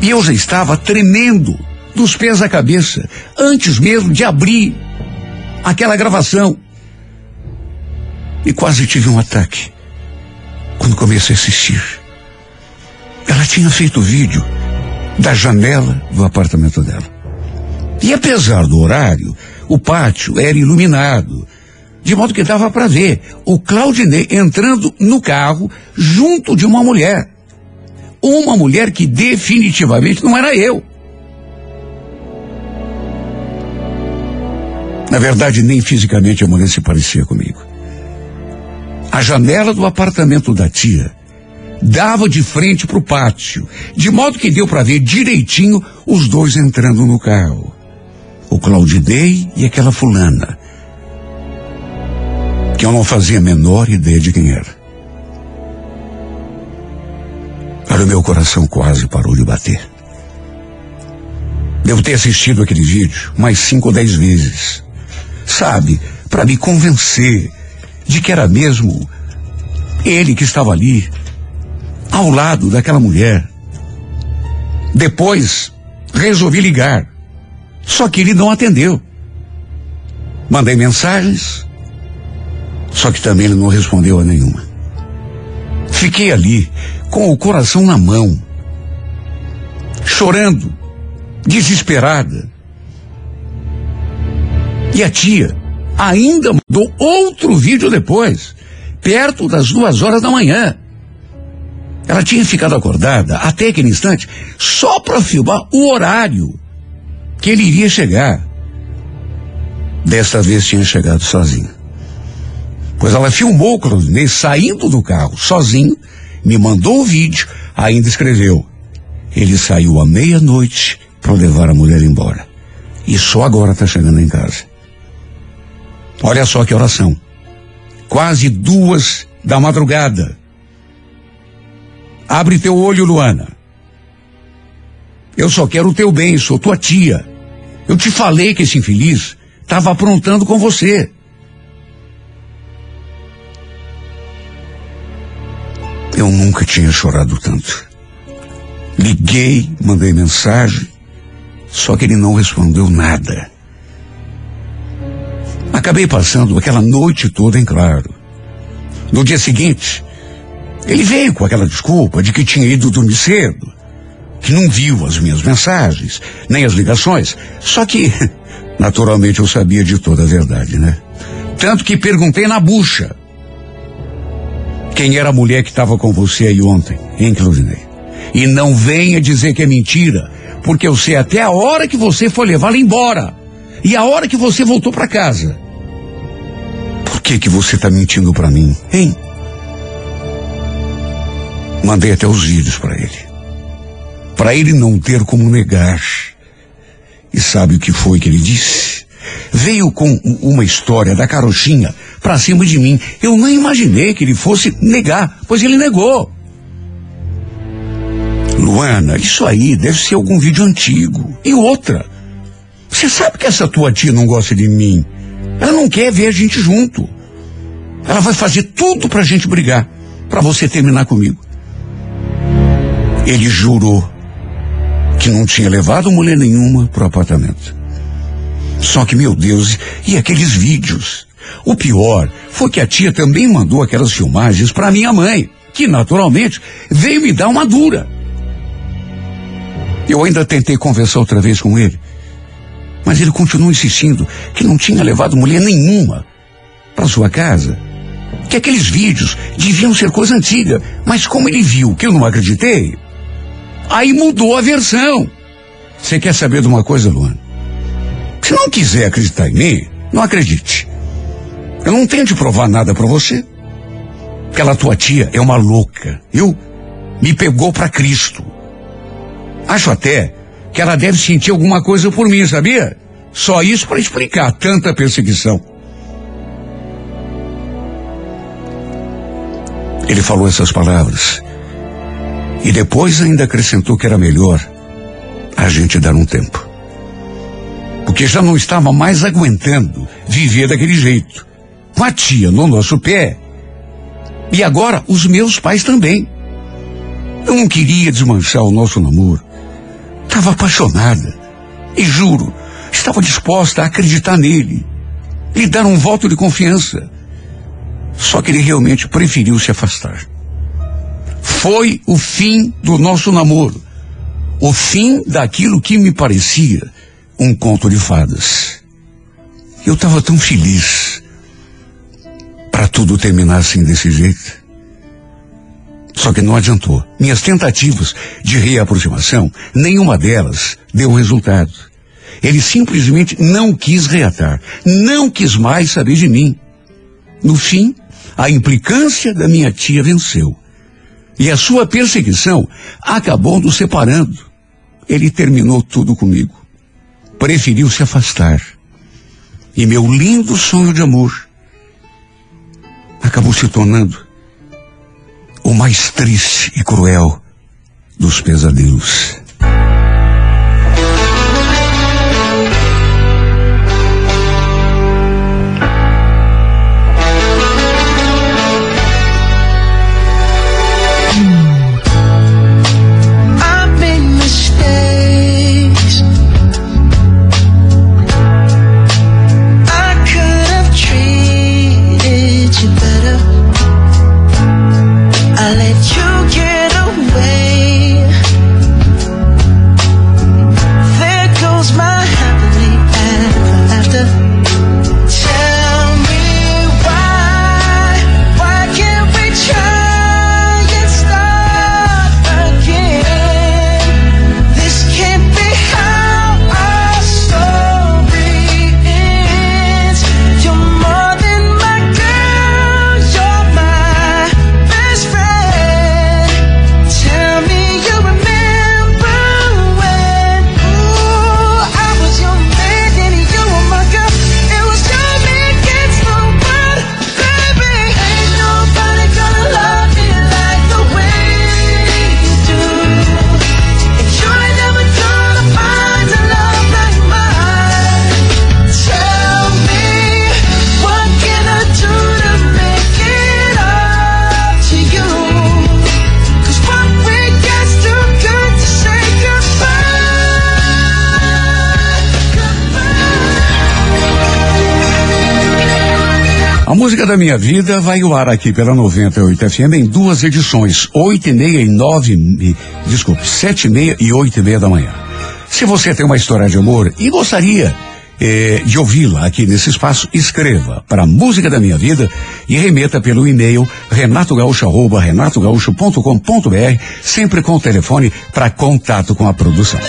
E eu já estava tremendo dos pés à cabeça, antes mesmo de abrir aquela gravação. E quase tive um ataque quando comecei a assistir. Ela tinha feito o vídeo da janela do apartamento dela. E apesar do horário, o pátio era iluminado, de modo que dava para ver o Claudinei entrando no carro junto de uma mulher. Uma mulher que definitivamente não era eu. Na verdade, nem fisicamente a mulher se parecia comigo. A janela do apartamento da tia dava de frente para o pátio, de modo que deu para ver direitinho os dois entrando no carro. O Claudinei e aquela fulana, que eu não fazia a menor ideia de quem era. O meu coração quase parou de bater. Devo ter assistido aquele vídeo mais cinco ou dez vezes. Sabe, para me convencer de que era mesmo ele que estava ali, ao lado daquela mulher. Depois, resolvi ligar. Só que ele não atendeu. Mandei mensagens, só que também ele não respondeu a nenhuma. Fiquei ali, com o coração na mão, chorando, desesperada. E a tia ainda mandou outro vídeo depois, perto das duas horas da manhã. Ela tinha ficado acordada até aquele instante só para filmar o horário que ele iria chegar. Desta vez tinha chegado sozinho. Pois ela filmou o Claudinei saindo do carro sozinho, me mandou o vídeo, ainda escreveu. Ele saiu à meia-noite para levar a mulher embora. E só agora está chegando em casa. Olha só que oração. Quase duas da madrugada. Abre teu olho, Luana. Eu só quero o teu bem, sou tua tia. Eu te falei que esse infeliz estava aprontando com você. Eu nunca tinha chorado tanto. Liguei, mandei mensagem, só que ele não respondeu nada. Acabei passando aquela noite toda em claro. No dia seguinte, ele veio com aquela desculpa de que tinha ido dormir cedo, que não viu as minhas mensagens, nem as ligações. Só que, naturalmente, eu sabia de toda a verdade, né? Tanto que perguntei na bucha. Quem era a mulher que estava com você aí ontem, hein, Claudinei? E não venha dizer que é mentira, porque eu sei até a hora que você foi levá-la embora. E a hora que você voltou para casa. Por que que você tá mentindo para mim, hein? Mandei até os vídeos para ele. Para ele não ter como negar. E sabe o que foi que ele disse? Veio com uma história da carochinha pra cima de mim. Eu não imaginei que ele fosse negar, pois ele negou. Luana, isso aí deve ser algum vídeo antigo. E outra, você sabe que essa tua tia não gosta de mim. Ela não quer ver a gente junto. Ela vai fazer tudo pra gente brigar, pra você terminar comigo. Ele jurou que não tinha levado mulher nenhuma pro apartamento. Só que, meu Deus, e aqueles vídeos? O pior foi que a tia também mandou aquelas filmagens para minha mãe, que naturalmente veio me dar uma dura. Eu ainda tentei conversar outra vez com ele, mas ele continuou insistindo que não tinha levado mulher nenhuma para sua casa. Que aqueles vídeos deviam ser coisa antiga, mas como ele viu que eu não acreditei, aí mudou a versão. Você quer saber de uma coisa, Luana? Se não quiser acreditar em mim, não acredite. Eu não tenho de provar nada para você. Aquela tua tia é uma louca, viu? Me pegou para Cristo. Acho até que ela deve sentir alguma coisa por mim, sabia? Só isso para explicar tanta perseguição. Ele falou essas palavras. E depois ainda acrescentou que era melhor a gente dar um tempo. Porque já não estava mais aguentando viver daquele jeito. Com a tia no nosso pé. E agora os meus pais também. Eu não queria desmanchar o nosso namoro. Estava apaixonada. E juro, estava disposta a acreditar nele. Lhe dar um voto de confiança. Só que ele realmente preferiu se afastar. Foi o fim do nosso namoro. O fim daquilo que me parecia um conto de fadas. Eu estava tão feliz para tudo terminar assim desse jeito. Só que não adiantou. Minhas tentativas de reaproximação, nenhuma delas deu resultado. Ele simplesmente não quis reatar, não quis mais saber de mim. No fim, a implicância da minha tia venceu. E a sua perseguição acabou nos separando. Ele terminou tudo comigo. Preferiu se afastar. E meu lindo sonho de amor acabou se tornando o mais triste e cruel dos pesadelos. Música da minha vida vai ao ar aqui pela 98 FM em duas edições, oito e meia e nove, desculpe, sete e meia e oito e meia da manhã. Se você tem uma história de amor e gostaria eh, de ouvi-la aqui nesse espaço, escreva para Música da Minha Vida e remeta pelo e-mail renatogaúcho, renatogaúcho.com.br, sempre com o telefone para contato com a produção.